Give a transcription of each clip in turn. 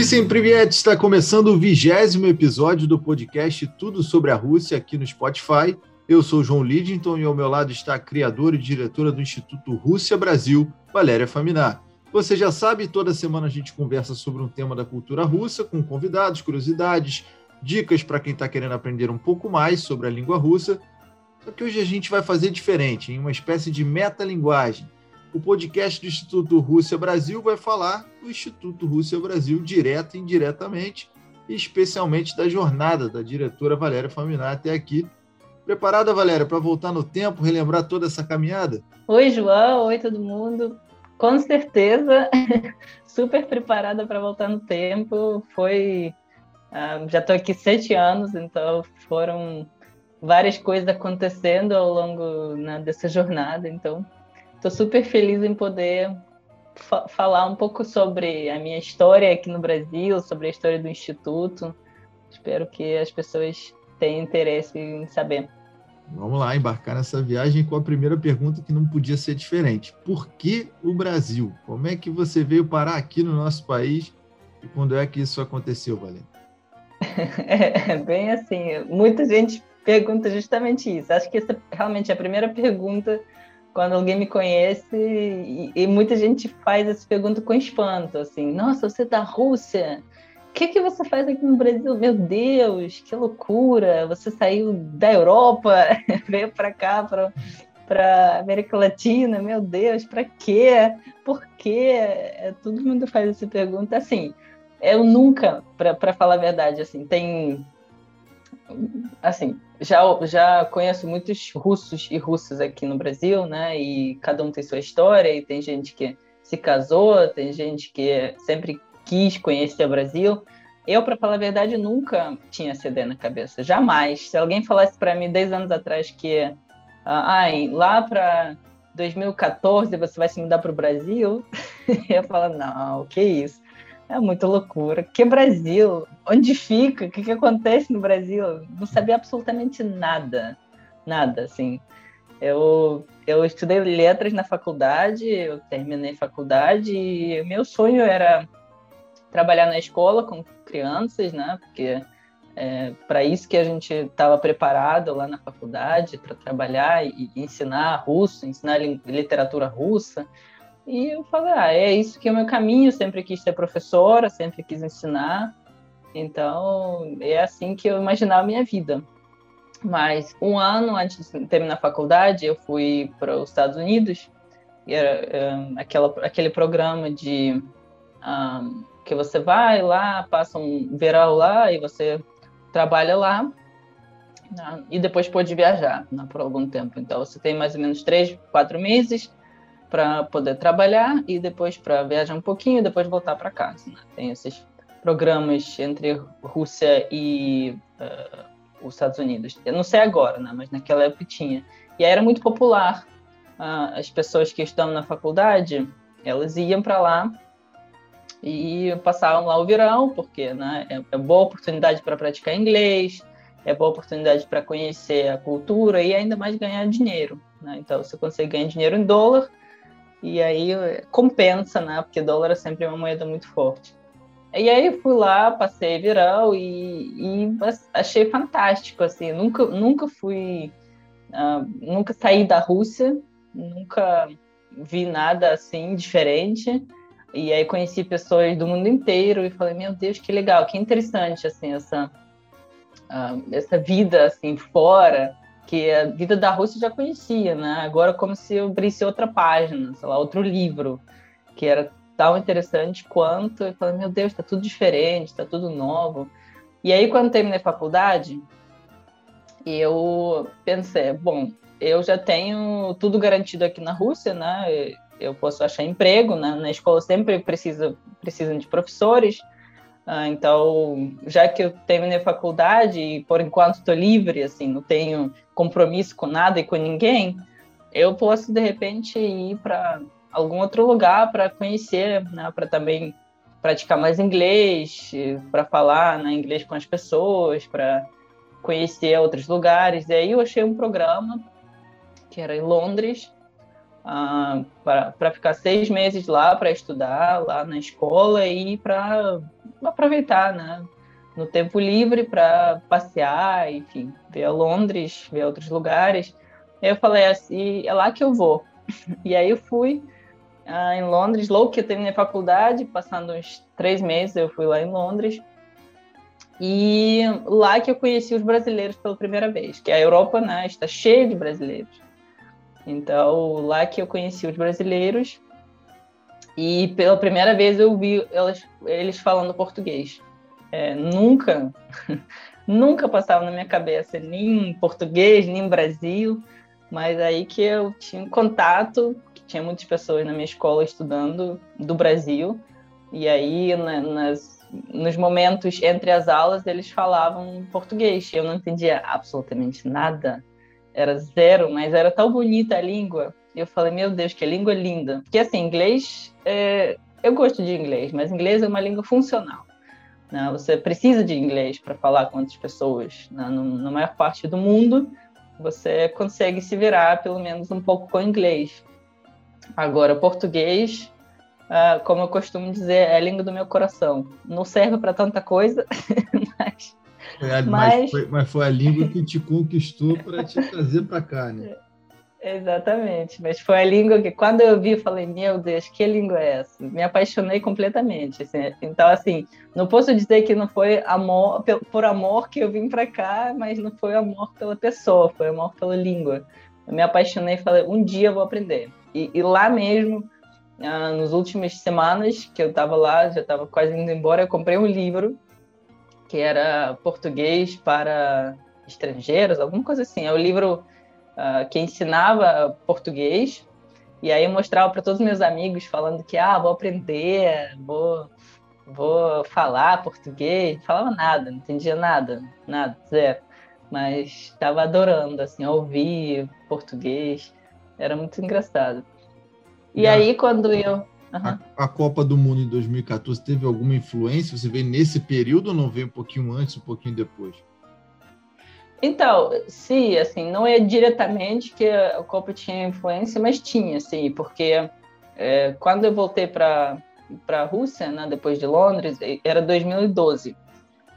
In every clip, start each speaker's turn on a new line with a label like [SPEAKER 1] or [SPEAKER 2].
[SPEAKER 1] Vicem Priviet está começando o vigésimo episódio do podcast Tudo sobre a Rússia aqui no Spotify. Eu sou João Lidington e ao meu lado está a criadora e diretora do Instituto Rússia Brasil, Valéria Faminar. Você já sabe, toda semana a gente conversa sobre um tema da cultura russa com convidados, curiosidades, dicas para quem está querendo aprender um pouco mais sobre a língua russa. Só que hoje a gente vai fazer diferente, em uma espécie de metalinguagem o podcast do Instituto Rússia Brasil vai falar do Instituto Rússia Brasil direto e indiretamente, especialmente da jornada da diretora Valéria Faminar até aqui. Preparada, Valéria, para voltar no tempo, relembrar toda essa caminhada?
[SPEAKER 2] Oi, João. Oi, todo mundo. Com certeza, super preparada para voltar no tempo. Foi. Uh, já estou aqui sete anos, então foram várias coisas acontecendo ao longo né, dessa jornada. Então, Estou super feliz em poder fa falar um pouco sobre a minha história aqui no Brasil, sobre a história do Instituto. Espero que as pessoas tenham interesse em saber.
[SPEAKER 1] Vamos lá, embarcar nessa viagem com a primeira pergunta que não podia ser diferente. Por que o Brasil? Como é que você veio parar aqui no nosso país e quando é que isso aconteceu, Valente?
[SPEAKER 2] É, bem assim, muita gente pergunta justamente isso. Acho que essa realmente é a primeira pergunta quando alguém me conhece e, e, muita gente faz essa pergunta com espanto, assim, nossa, você é da Rússia? O que, que você faz aqui no Brasil? Meu Deus, que loucura! Você saiu da Europa, veio para cá, para para América Latina, meu Deus, para quê? Por quê? É, todo mundo faz essa pergunta assim. Eu nunca, para falar a verdade, assim, tem assim, já, já conheço muitos russos e russas aqui no Brasil, né? E cada um tem sua história, e tem gente que se casou, tem gente que sempre quis conhecer o Brasil. Eu, para falar a verdade, nunca tinha CD na cabeça, jamais. Se alguém falasse para mim 10 anos atrás que, ah, lá para 2014 você vai se mudar para o Brasil, eu ia falar, não, que isso. É muita loucura. Que Brasil? Onde fica? O que, que acontece no Brasil? Não sabia absolutamente nada. Nada, assim. Eu, eu estudei letras na faculdade, eu terminei faculdade e meu sonho era trabalhar na escola com crianças, né? Porque é para isso que a gente estava preparado lá na faculdade para trabalhar e, ensinar russo, ensinar literatura russa. E eu falei, ah, é isso que é o meu caminho, eu sempre quis ser professora, sempre quis ensinar. Então, é assim que eu imaginava a minha vida. Mas um ano antes de terminar a faculdade, eu fui para os Estados Unidos. E era um, aquela, aquele programa de um, que você vai lá, passa um verão lá e você trabalha lá. Né, e depois pode viajar né, por algum tempo. Então, você tem mais ou menos três, quatro meses para poder trabalhar e depois para viajar um pouquinho e depois voltar para casa. Né? Tem esses programas entre Rússia e uh, os Estados Unidos. Eu não sei agora, né? mas naquela época tinha. E aí era muito popular. Uh, as pessoas que estão na faculdade, elas iam para lá e passavam lá o verão, porque né, é, é boa oportunidade para praticar inglês, é boa oportunidade para conhecer a cultura e ainda mais ganhar dinheiro. Né? Então, você consegue ganhar dinheiro em dólar e aí compensa, né? Porque dólar é sempre uma moeda muito forte. E aí fui lá, passei viral e, e achei fantástico, assim. Nunca, nunca fui, uh, nunca saí da Rússia, nunca vi nada assim diferente. E aí conheci pessoas do mundo inteiro e falei, meu Deus, que legal, que interessante, assim, essa, uh, essa vida, assim, fora que a vida da Rússia eu já conhecia, né? Agora como se eu abrisse outra página, sei lá, outro livro, que era tão interessante quanto, eu falei, meu Deus, tá tudo diferente, tá tudo novo. E aí quando terminei a faculdade, eu pensei, bom, eu já tenho tudo garantido aqui na Rússia, né? Eu posso achar emprego, né? Na escola sempre precisa precisam de professores. Ah, então, já que eu terminei a faculdade e por enquanto estou livre, assim, não tenho compromisso com nada e com ninguém, eu posso de repente ir para algum outro lugar para conhecer, né, para também praticar mais inglês, para falar né, inglês com as pessoas, para conhecer outros lugares. E aí eu achei um programa que era em Londres, uh, para ficar seis meses lá para estudar lá na escola e para aproveitar, né? No tempo livre para passear, enfim, ver Londres, ver outros lugares. Eu falei assim, é lá que eu vou. E aí eu fui ah, em Londres, logo que eu terminei a faculdade, passando uns três meses eu fui lá em Londres. E lá que eu conheci os brasileiros pela primeira vez, que a Europa né, está cheia de brasileiros. Então, lá que eu conheci os brasileiros e pela primeira vez eu vi elas, eles falando português. É, nunca, nunca passava na minha cabeça nem em português, nem em Brasil, mas aí que eu tinha contato, que tinha muitas pessoas na minha escola estudando do Brasil, e aí na, nas nos momentos entre as aulas eles falavam português. Eu não entendia absolutamente nada, era zero, mas era tão bonita a língua. Eu falei, meu Deus, que língua linda. Porque assim, inglês, é... eu gosto de inglês, mas inglês é uma língua funcional. Né? Você precisa de inglês para falar com outras pessoas. Né? Na maior parte do mundo, você consegue se virar pelo menos um pouco com inglês. Agora, português uh, como eu costumo dizer, é a língua do meu coração. Não serve para tanta coisa, mas.
[SPEAKER 1] A, mas... Mas, foi, mas foi a língua que te conquistou para te trazer para cá, né?
[SPEAKER 2] Exatamente, mas foi a língua que quando eu vi, falei, meu Deus, que língua é essa? Me apaixonei completamente. Assim. Então, assim, não posso dizer que não foi amor por amor que eu vim para cá, mas não foi amor pela pessoa, foi amor pela língua. Eu me apaixonei e falei, um dia eu vou aprender. E, e lá mesmo, ah, nas últimas semanas que eu estava lá, já estava quase indo embora, eu comprei um livro que era português para estrangeiros, alguma coisa assim. É o livro uh, que ensinava português e aí eu mostrava para todos os meus amigos falando que ah, vou aprender, vou vou falar português, não falava nada, não entendia nada, nada, zero. Mas estava adorando assim, ouvir português, era muito engraçado. E, aí, quando eu. Uhum.
[SPEAKER 1] A, a, Copa do Mundo em 2014 teve alguma influência? Você vê nesse período ou não veio um pouquinho antes, um pouquinho depois?
[SPEAKER 2] Então, sim, assim, não é diretamente que a Copa tinha influência, mas tinha, sim, porque é, quando eu voltei para para a Rússia, né, depois de Londres, era 2012.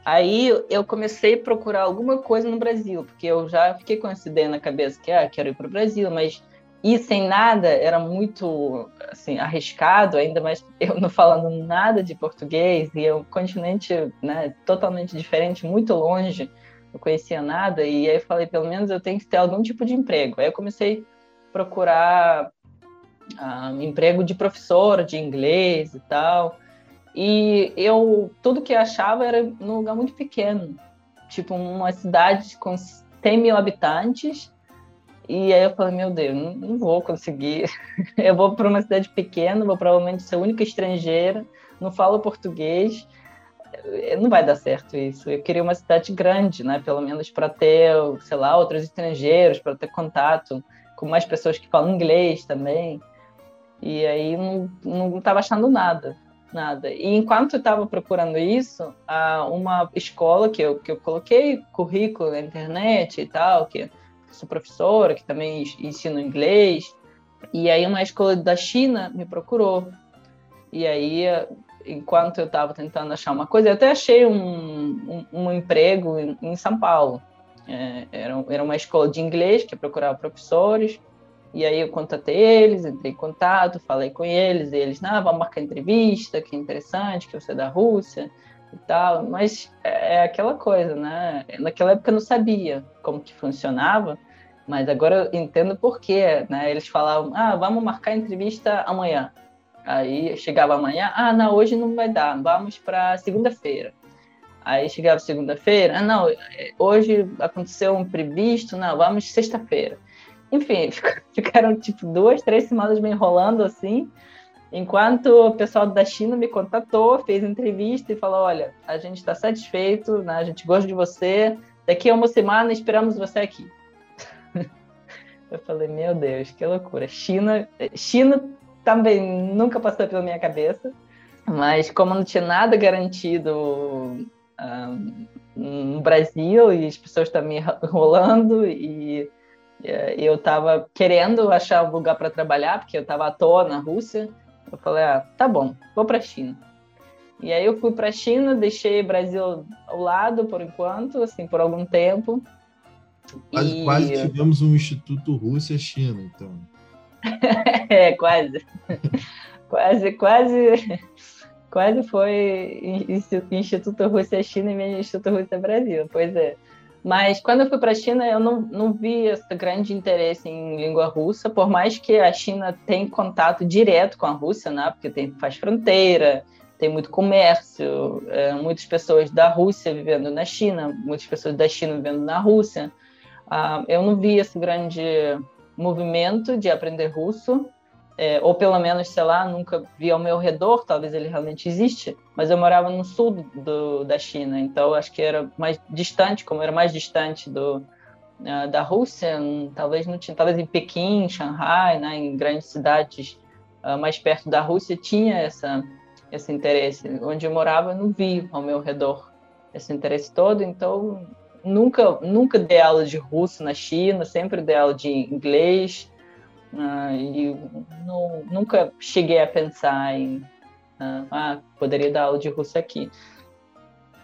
[SPEAKER 2] Aí eu comecei a procurar alguma coisa no Brasil, porque eu já fiquei com essa ideia na cabeça que ah, quero ir para o Brasil, mas ir sem nada era muito assim arriscado, ainda mais eu não falando nada de português e é um continente né, totalmente diferente, muito longe, não conhecia nada e aí eu falei pelo menos eu tenho que ter algum tipo de emprego. Aí eu comecei a procurar uh, emprego de professora de inglês e tal. E eu tudo que eu achava era num lugar muito pequeno, tipo uma cidade com 100 mil habitantes e aí eu falei, meu Deus, não, não vou conseguir. eu vou para uma cidade pequena, vou provavelmente ser a única estrangeira, não falo português, não vai dar certo isso. Eu queria uma cidade grande, né? Pelo menos para ter, sei lá, outros estrangeiros, para ter contato com mais pessoas que falam inglês também. E aí não estava achando nada, nada. E enquanto eu estava procurando isso, uma escola que eu, que eu coloquei currículo na internet e tal, que sou professora, que também ensino inglês. E aí uma escola da China me procurou. E aí, enquanto eu estava tentando achar uma coisa, eu até achei um, um, um emprego em, em, São Paulo. É, era, era uma escola de inglês que procurava professores. E aí eu contatei eles, entrei em contato, falei com eles, e eles, não, vamos marcar entrevista, que interessante, que você é da Rússia e tal, mas é, é aquela coisa, né? Naquela época eu não sabia como que funcionava, mas agora eu entendo por quê, né? Eles falavam, ah, vamos marcar entrevista amanhã. Aí chegava amanhã, ah, não, hoje não vai dar, vamos para segunda-feira. Aí chegava segunda-feira, ah, não, hoje aconteceu um imprevisto, não, vamos sexta-feira. Enfim, ficaram tipo duas, três semanas me enrolando assim, Enquanto o pessoal da China me contatou, fez entrevista e falou: olha, a gente está satisfeito, né? a gente gosta de você, daqui a uma semana esperamos você aqui. Eu falei: meu Deus, que loucura. China, China também nunca passou pela minha cabeça, mas como não tinha nada garantido um, ah, no Brasil e as pessoas estavam me enrolando e eu estava querendo achar um lugar para trabalhar, porque eu estava à toa na Rússia. Eu falei, ah, tá bom, vou para a China. E aí eu fui para a China, deixei o Brasil ao lado por enquanto, assim, por algum tempo.
[SPEAKER 1] Quase, e... quase tivemos um Instituto Rússia-China, então.
[SPEAKER 2] é, quase. quase, quase. Quase foi Instituto Rússia-China e Instituto Rússia-Brasil, pois é. Mas quando eu fui para a China, eu não, não vi esse grande interesse em língua russa, por mais que a China tem contato direto com a Rússia, né? porque tem, faz fronteira, tem muito comércio, é, muitas pessoas da Rússia vivendo na China, muitas pessoas da China vivendo na Rússia. Ah, eu não vi esse grande movimento de aprender russo, é, ou pelo menos, sei lá, nunca vi ao meu redor, talvez ele realmente existe, mas eu morava no sul do, da China, então acho que era mais distante, como era mais distante do, uh, da Rússia, talvez não tinha, talvez em Pequim, Shanghai, né, em grandes cidades uh, mais perto da Rússia tinha essa esse interesse. Onde eu morava, eu não vi ao meu redor esse interesse todo, então nunca nunca dei aula de russo na China, sempre dei aula de inglês, Uh, e não, nunca cheguei a pensar em uh, ah, poderia dar aula de russo aqui.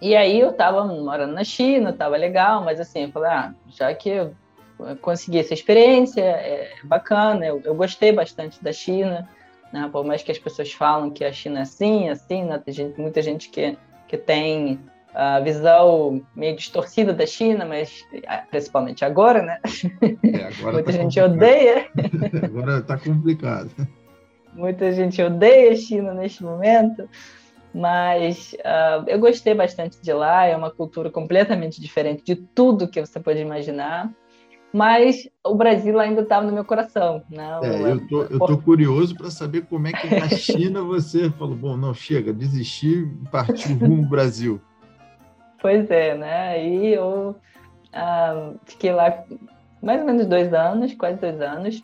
[SPEAKER 2] E aí eu estava morando na China, estava legal, mas assim, eu falei, ah, já que eu consegui essa experiência, é bacana, eu, eu gostei bastante da China, né? por mais que as pessoas falam que a China é assim, assim, né? tem gente, muita gente que, que tem a visão meio distorcida da China, mas principalmente agora, né? É, agora Muita tá gente complicado. odeia.
[SPEAKER 1] agora está complicado.
[SPEAKER 2] Muita gente odeia a China neste momento, mas uh, eu gostei bastante de lá. É uma cultura completamente diferente de tudo que você pode imaginar. Mas o Brasil ainda estava no meu coração. Né?
[SPEAKER 1] É, eu tô, eu tô curioso para saber como é que na China você falou, bom, não, chega, desistir e partiu rumo Brasil.
[SPEAKER 2] Pois é, né? E eu ah, fiquei lá mais ou menos dois anos, quase dois anos.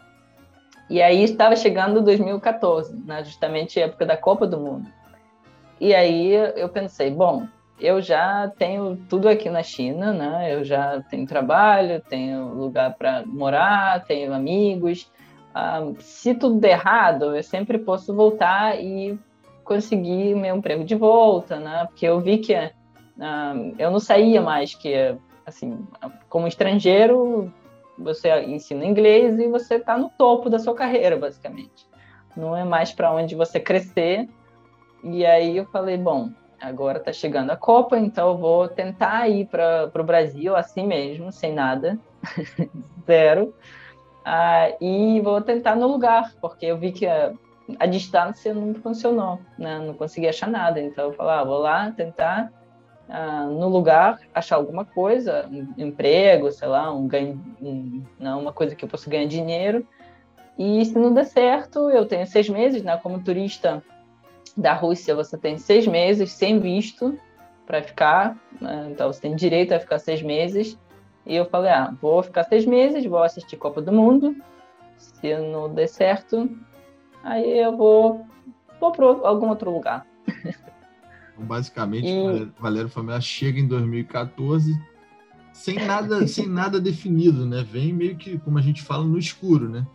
[SPEAKER 2] E aí estava chegando 2014, né? justamente a época da Copa do Mundo. E aí eu pensei, bom, eu já tenho tudo aqui na China, né? Eu já tenho trabalho, tenho lugar para morar, tenho amigos. Ah, se tudo der errado, eu sempre posso voltar e conseguir meu emprego de volta, né? Porque eu vi que eu não saía mais que, assim, como estrangeiro, você ensina inglês e você está no topo da sua carreira, basicamente. Não é mais para onde você crescer. E aí eu falei, bom, agora está chegando a Copa, então eu vou tentar ir para o Brasil assim mesmo, sem nada, zero. Ah, e vou tentar no lugar, porque eu vi que a, a distância não funcionou, né? não consegui achar nada. Então eu falei, ah, vou lá tentar ah, no lugar achar alguma coisa, um emprego, sei lá, um ganho, um, não, uma coisa que eu possa ganhar dinheiro. E se não der certo, eu tenho seis meses, né? Como turista da Rússia, você tem seis meses sem visto para ficar, né? então você tem direito a ficar seis meses. E eu falei, ah, vou ficar seis meses, vou assistir Copa do Mundo. Se não der certo, aí eu vou, vou para algum outro lugar.
[SPEAKER 1] Então, basicamente, e... Valério Família chega em 2014 sem nada, sem nada definido, né? Vem meio que, como a gente fala, no escuro, né?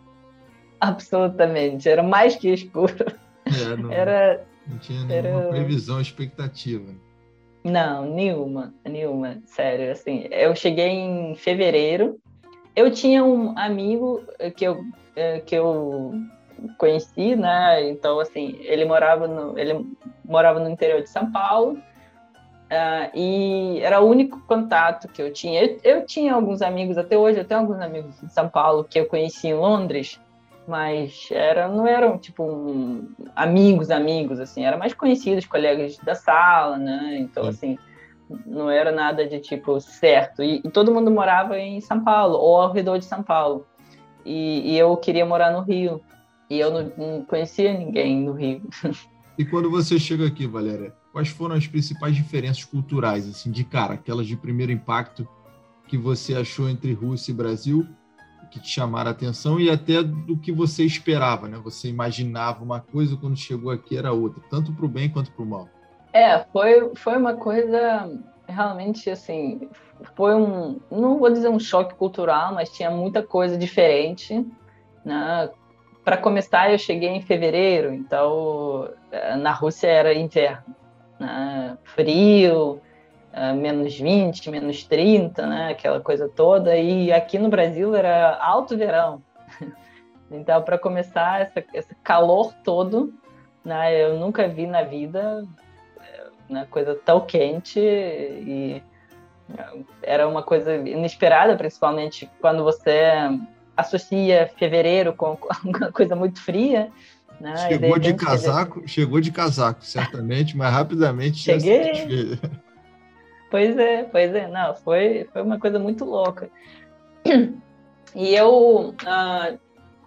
[SPEAKER 2] Absolutamente, era mais que escuro.
[SPEAKER 1] É, não, era, não tinha nenhuma era... previsão, expectativa.
[SPEAKER 2] Não, nenhuma, nenhuma, sério. Assim, eu cheguei em fevereiro. Eu tinha um amigo que eu, eh, que eu conheci, né? Então, assim, ele morava no, ele morava no interior de São Paulo uh, e era o único contato que eu tinha. Eu, eu, tinha alguns amigos até hoje, eu tenho alguns amigos de São Paulo que eu conheci em Londres, mas era, não eram tipo um, amigos, amigos, assim, eram mais conhecidos, colegas da sala, né? Então, assim, não era nada de tipo certo. E, e todo mundo morava em São Paulo ou ao redor de São Paulo. E, e eu queria morar no Rio. E eu não, não conhecia ninguém no Rio.
[SPEAKER 1] E quando você chega aqui, Valéria, quais foram as principais diferenças culturais, assim, de cara, aquelas de primeiro impacto que você achou entre Rússia e Brasil, que te chamaram a atenção e até do que você esperava, né? Você imaginava uma coisa quando chegou aqui era outra, tanto para o bem quanto para o mal.
[SPEAKER 2] É, foi, foi uma coisa realmente assim, foi um, não vou dizer um choque cultural, mas tinha muita coisa diferente, né? Para começar, eu cheguei em fevereiro, então eh, na Rússia era inverno. né? frio, uh, menos 20, menos 30, né? aquela coisa toda. E aqui no Brasil era alto verão. Então, para começar, essa, esse calor todo, né? eu nunca vi na vida uma coisa tão quente e era uma coisa inesperada, principalmente quando você associa fevereiro com uma coisa muito fria. Né?
[SPEAKER 1] Chegou de casaco, chegou de casaco, certamente, mas rapidamente
[SPEAKER 2] Cheguei. Pois é, pois é, não, foi, foi uma coisa muito louca. E eu uh,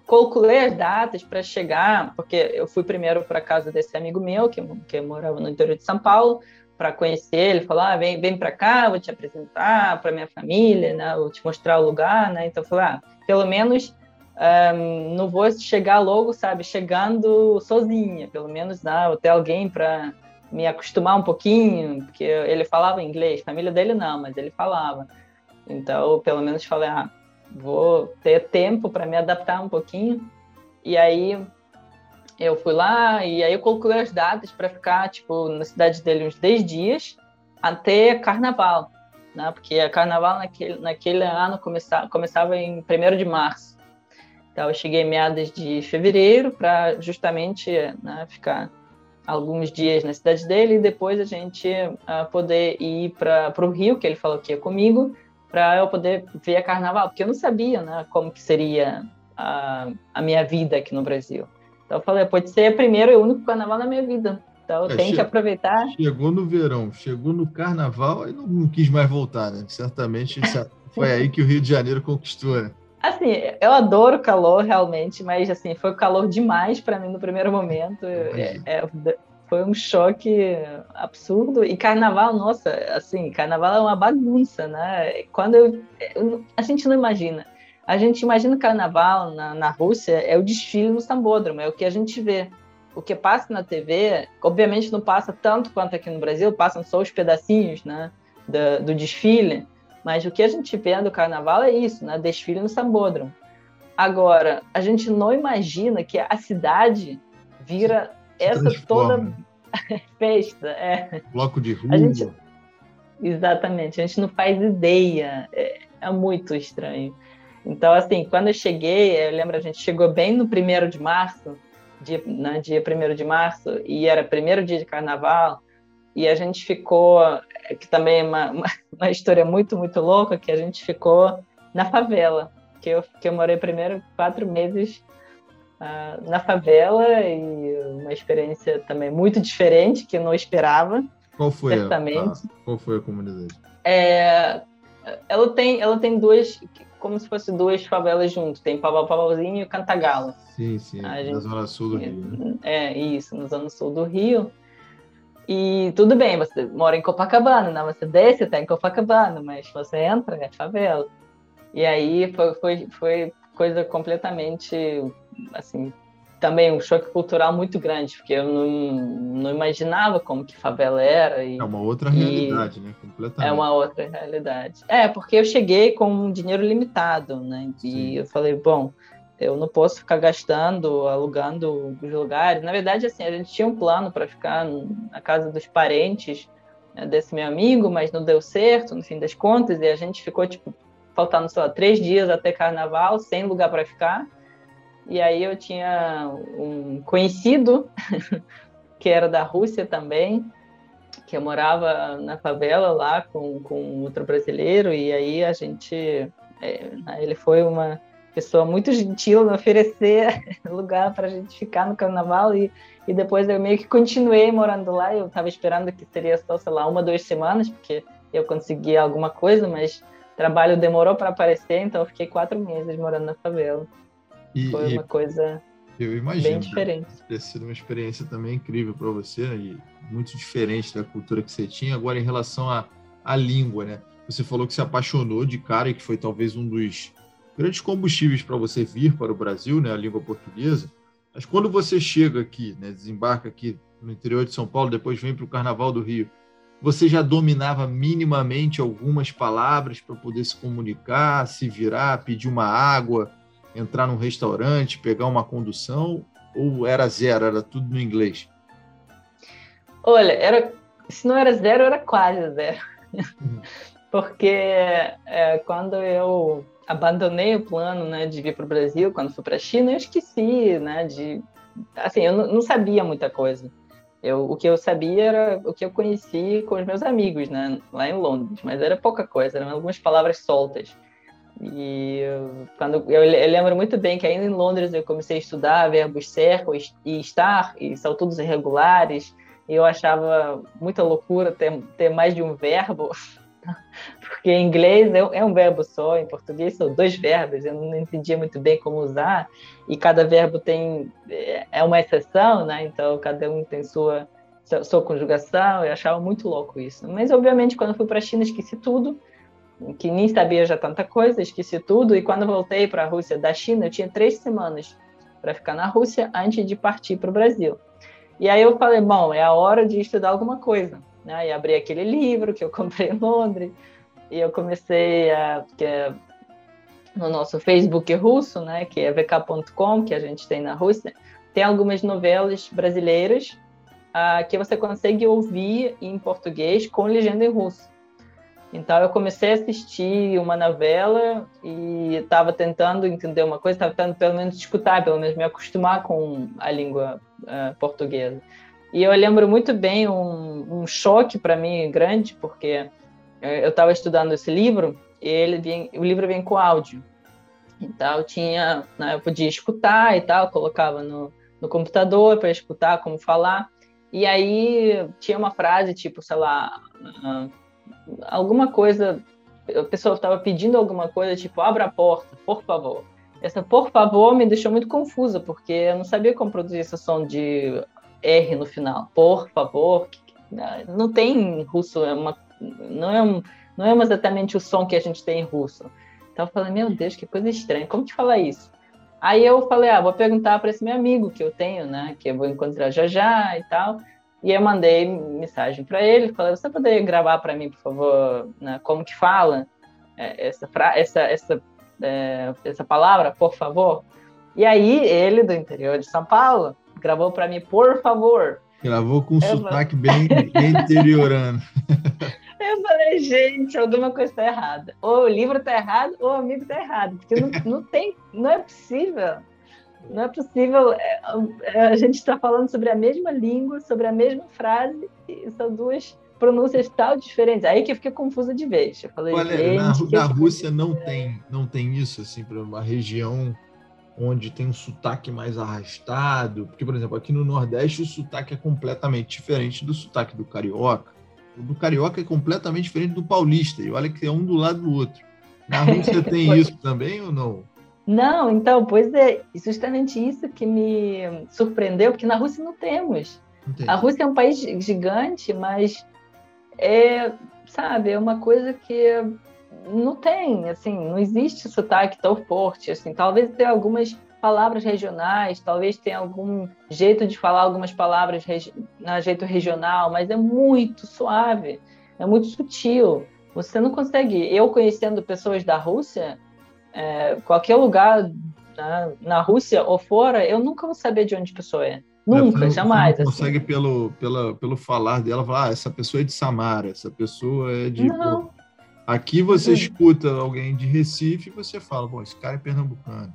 [SPEAKER 2] calculei as datas para chegar, porque eu fui primeiro para casa desse amigo meu, que, que morava no interior de São Paulo, para conhecer. Ele falou: ah, vem, vem para cá, vou te apresentar para minha família, né? vou te mostrar o lugar. Né? Então, falei: ah, pelo menos um, não vou chegar logo, sabe, chegando sozinha, pelo menos né, vou ter alguém para me acostumar um pouquinho, porque ele falava inglês, família dele não, mas ele falava. Então, pelo menos falei, ah, vou ter tempo para me adaptar um pouquinho. E aí eu fui lá e aí eu coloquei as datas para ficar tipo na cidade dele uns 10 dias até carnaval, né? Porque a carnaval naquele, naquele ano começava, começava em 1 de março. Então eu cheguei meados de fevereiro para justamente né, ficar alguns dias na cidade dele e depois a gente uh, poder ir para o Rio, que ele falou que ia comigo, para eu poder ver a carnaval, porque eu não sabia né, como que seria a, a minha vida aqui no Brasil. Então eu falei, pode ser o primeiro e único carnaval na minha vida. Então eu é, tenho que aproveitar.
[SPEAKER 1] Chegou no verão, chegou no carnaval e não, não quis mais voltar, né? Certamente foi aí que o Rio de Janeiro conquistou, né?
[SPEAKER 2] Assim, eu adoro calor realmente, mas assim, foi calor demais para mim no primeiro momento. É, é, foi um choque absurdo. E carnaval, nossa, assim, carnaval é uma bagunça, né? Quando eu, eu a gente não imagina. A gente imagina o carnaval na, na Rússia é o desfile no Sambódromo, é o que a gente vê. O que passa na TV, obviamente não passa tanto quanto aqui no Brasil, passam só os pedacinhos né, do, do desfile, mas o que a gente vê do carnaval é isso, né, desfile no Sambódromo. Agora, a gente não imagina que a cidade vira essa toda festa. É.
[SPEAKER 1] Bloco de rua.
[SPEAKER 2] Gente... Exatamente, a gente não faz ideia. É, é muito estranho. Então, assim, quando eu cheguei, eu lembro, a gente chegou bem no primeiro de março, dia, né, dia primeiro de março, e era primeiro dia de carnaval, e a gente ficou, que também é uma, uma, uma história muito, muito louca, que a gente ficou na favela, que eu, que eu morei primeiro quatro meses uh, na favela, e uma experiência também muito diferente, que eu não esperava.
[SPEAKER 1] Qual foi, certamente. A, qual foi a comunidade?
[SPEAKER 2] É, ela tem, ela tem duas, como se fosse duas favelas junto. Tem Pau Pauzinho e Cantagalo.
[SPEAKER 1] Sim, sim, gente, na zona sul do Rio. Né?
[SPEAKER 2] É, isso, na zona sul do Rio. E tudo bem, você mora em Copacabana, né? você desce até em Copacabana, mas você entra, é favela. E aí foi, foi, foi coisa completamente, assim, também um choque cultural muito grande, porque eu não, não imaginava como que favela era. E,
[SPEAKER 1] é uma outra realidade, né?
[SPEAKER 2] Completamente. É uma outra realidade. É, porque eu cheguei com um dinheiro limitado, né? E Sim. eu falei, bom, eu não posso ficar gastando, alugando os lugares. Na verdade, assim, a gente tinha um plano para ficar na casa dos parentes né, desse meu amigo, mas não deu certo, no fim das contas, e a gente ficou, tipo, faltando, sei lá, três dias até carnaval, sem lugar para ficar. E aí eu tinha um conhecido que era da Rússia também, que eu morava na favela lá com, com outro brasileiro, e aí a gente. É, ele foi uma pessoa muito gentil em oferecer lugar para a gente ficar no carnaval, e, e depois eu meio que continuei morando lá. Eu estava esperando que seria só, sei lá, uma, duas semanas, porque eu consegui alguma coisa, mas trabalho demorou para aparecer, então eu fiquei quatro meses morando na favela. E, Foi uma e coisa eu imagino, bem diferente.
[SPEAKER 1] Ter sido uma experiência também incrível para você e muito diferente da cultura que você tinha. Agora, em relação à, à língua, né? Você falou que se apaixonou de cara e que foi talvez um dos grandes combustíveis para você vir para o Brasil, né? A língua portuguesa. Mas quando você chega aqui, né? Desembarca aqui no interior de São Paulo, depois vem para o Carnaval do Rio, você já dominava minimamente algumas palavras para poder se comunicar, se virar, pedir uma água? Entrar num restaurante, pegar uma condução, ou era zero, era tudo no inglês?
[SPEAKER 2] Olha, era se não era zero, era quase zero. Uhum. Porque é, quando eu abandonei o plano né, de vir para o Brasil, quando fui para a China, eu esqueci, né, de... Assim, eu não, sabia muita coisa. Eu, o que eu sabia era o que eu conheci com os meus amigos, né, lá em Londres, mas era pouca coisa, eram algumas palavras soltas. E quando eu, eu, lembro muito bem que ainda em Londres eu comecei a estudar verbos ser e estar, e são todos irregulares, e eu achava muita loucura ter, ter mais de um verbo, porque em inglês é, é um verbo só, em português são dois verbos, eu não entendia muito bem como usar, e cada verbo tem é, é uma exceção, né? Então cada um tem sua sua conjugação, eu achava muito louco isso. Mas obviamente quando eu fui para a China esqueci tudo, que nem sabia já tanta coisa, esqueci tudo. E quando voltei para a Rússia da China, eu tinha três semanas para ficar na Rússia antes de partir para o Brasil. E aí eu falei, bom, é a hora de estudar alguma coisa. Né? E abri aquele livro que eu comprei em Londres. E eu comecei a. É no nosso Facebook russo, né, que é vk.com, que a gente tem na Rússia, tem algumas novelas brasileiras uh, que você consegue ouvir em português com legenda em russo. Então eu comecei a assistir uma novela e estava tentando entender uma coisa, estava tentando pelo menos escutar, pelo menos me acostumar com a língua uh, portuguesa. E eu lembro muito bem um, um choque para mim grande, porque eu estava estudando esse livro e ele vem, o livro vem com áudio. Então tinha, né, eu podia escutar e tal, colocava no, no computador para escutar como falar. E aí tinha uma frase tipo, sei lá, uh, alguma coisa, a pessoa estava pedindo alguma coisa, tipo, abra a porta, por favor. Essa por favor me deixou muito confusa, porque eu não sabia como produzir esse som de R no final. Por favor. Não tem em russo, é uma, não, é um, não é exatamente o som que a gente tem em russo. Então eu falei, meu Deus, que coisa estranha, como que fala isso? Aí eu falei, ah, vou perguntar para esse meu amigo que eu tenho, né, que eu vou encontrar já já e tal. E eu mandei mensagem para ele, falei, você poderia gravar para mim, por favor, né, como que fala é, essa, essa, essa, é, essa palavra, por favor? E aí ele, do interior de São Paulo, gravou para mim, por favor.
[SPEAKER 1] Gravou com um eu sotaque bem, bem interiorano.
[SPEAKER 2] Eu falei, gente, alguma coisa está errada. Ou o livro está errado, ou o amigo está errado. Porque não, não tem, não é possível. Não é possível. É, é, a gente está falando sobre a mesma língua, sobre a mesma frase, e são duas pronúncias tal diferentes. Aí que eu fiquei confusa de vez. Eu falei,
[SPEAKER 1] Olha, na, na Rússia não tem, não tem isso, assim, para uma região onde tem um sotaque mais arrastado. Porque, por exemplo, aqui no Nordeste o sotaque é completamente diferente do sotaque do carioca. O do carioca é completamente diferente do paulista. E olha que é um do lado do outro. Na Rússia tem isso também ou não?
[SPEAKER 2] Não, então, pois é, justamente isso que me surpreendeu, porque na Rússia não temos. Entendi. A Rússia é um país gigante, mas é, sabe, é uma coisa que não tem, assim, não existe sotaque tão forte, assim, talvez tenha algumas palavras regionais, talvez tenha algum jeito de falar algumas palavras na jeito regional, mas é muito suave, é muito sutil. Você não consegue. Eu conhecendo pessoas da Rússia, é, qualquer lugar na, na, Rússia ou fora, eu nunca vou saber de onde a pessoa é. Nunca, não, jamais.
[SPEAKER 1] Você não assim. consegue, pelo, pela, pelo falar dela, falar, ah, essa pessoa é de Samara, essa pessoa é de. Não. Aqui você uhum. escuta alguém de Recife e você fala, bom, esse cara é pernambucano.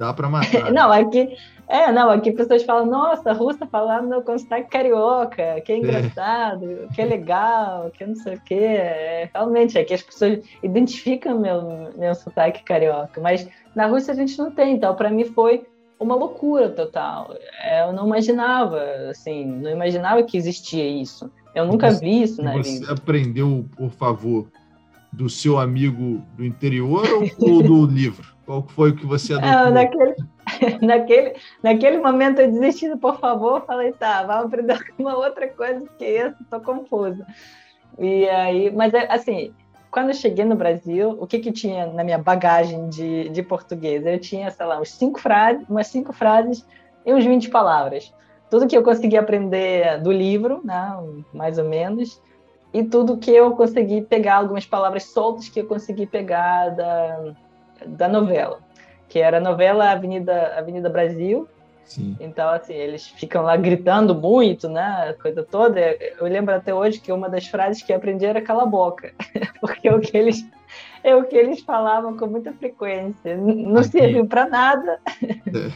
[SPEAKER 1] Dá para matar.
[SPEAKER 2] não, aqui, é, não, aqui pessoas falam, nossa, russa falando com sotaque carioca, que é engraçado, que é legal, que não sei o quê. É, realmente, aqui as pessoas identificam meu, meu sotaque carioca, mas na Rússia a gente não tem, então para mim foi uma loucura total. É, eu não imaginava, assim, não imaginava que existia isso. Eu nunca você, vi isso na
[SPEAKER 1] você vida. Você aprendeu, por favor, do seu amigo do interior ou do livro? Qual foi o que você adotou?
[SPEAKER 2] Não, naquele, naquele, naquele momento eu desisti, por favor, falei, tá, vamos aprender uma outra coisa, porque essa estou confusa. E aí, mas é, assim, quando eu cheguei no Brasil, o que que tinha na minha bagagem de, de português? Eu tinha, sei lá, uns cinco frases, umas cinco frases e uns 20 palavras. Tudo que eu consegui aprender do livro, né, mais ou menos, e tudo que eu consegui pegar, algumas palavras soltas que eu consegui pegar da, da novela, que era a novela Avenida, Avenida Brasil, Sim. Então, assim, eles ficam lá gritando muito, né? Coisa toda. Eu lembro até hoje que uma das frases que eu aprendi era cala a boca. Porque é o que eles, é o que eles falavam com muita frequência. Não serviu para nada. É.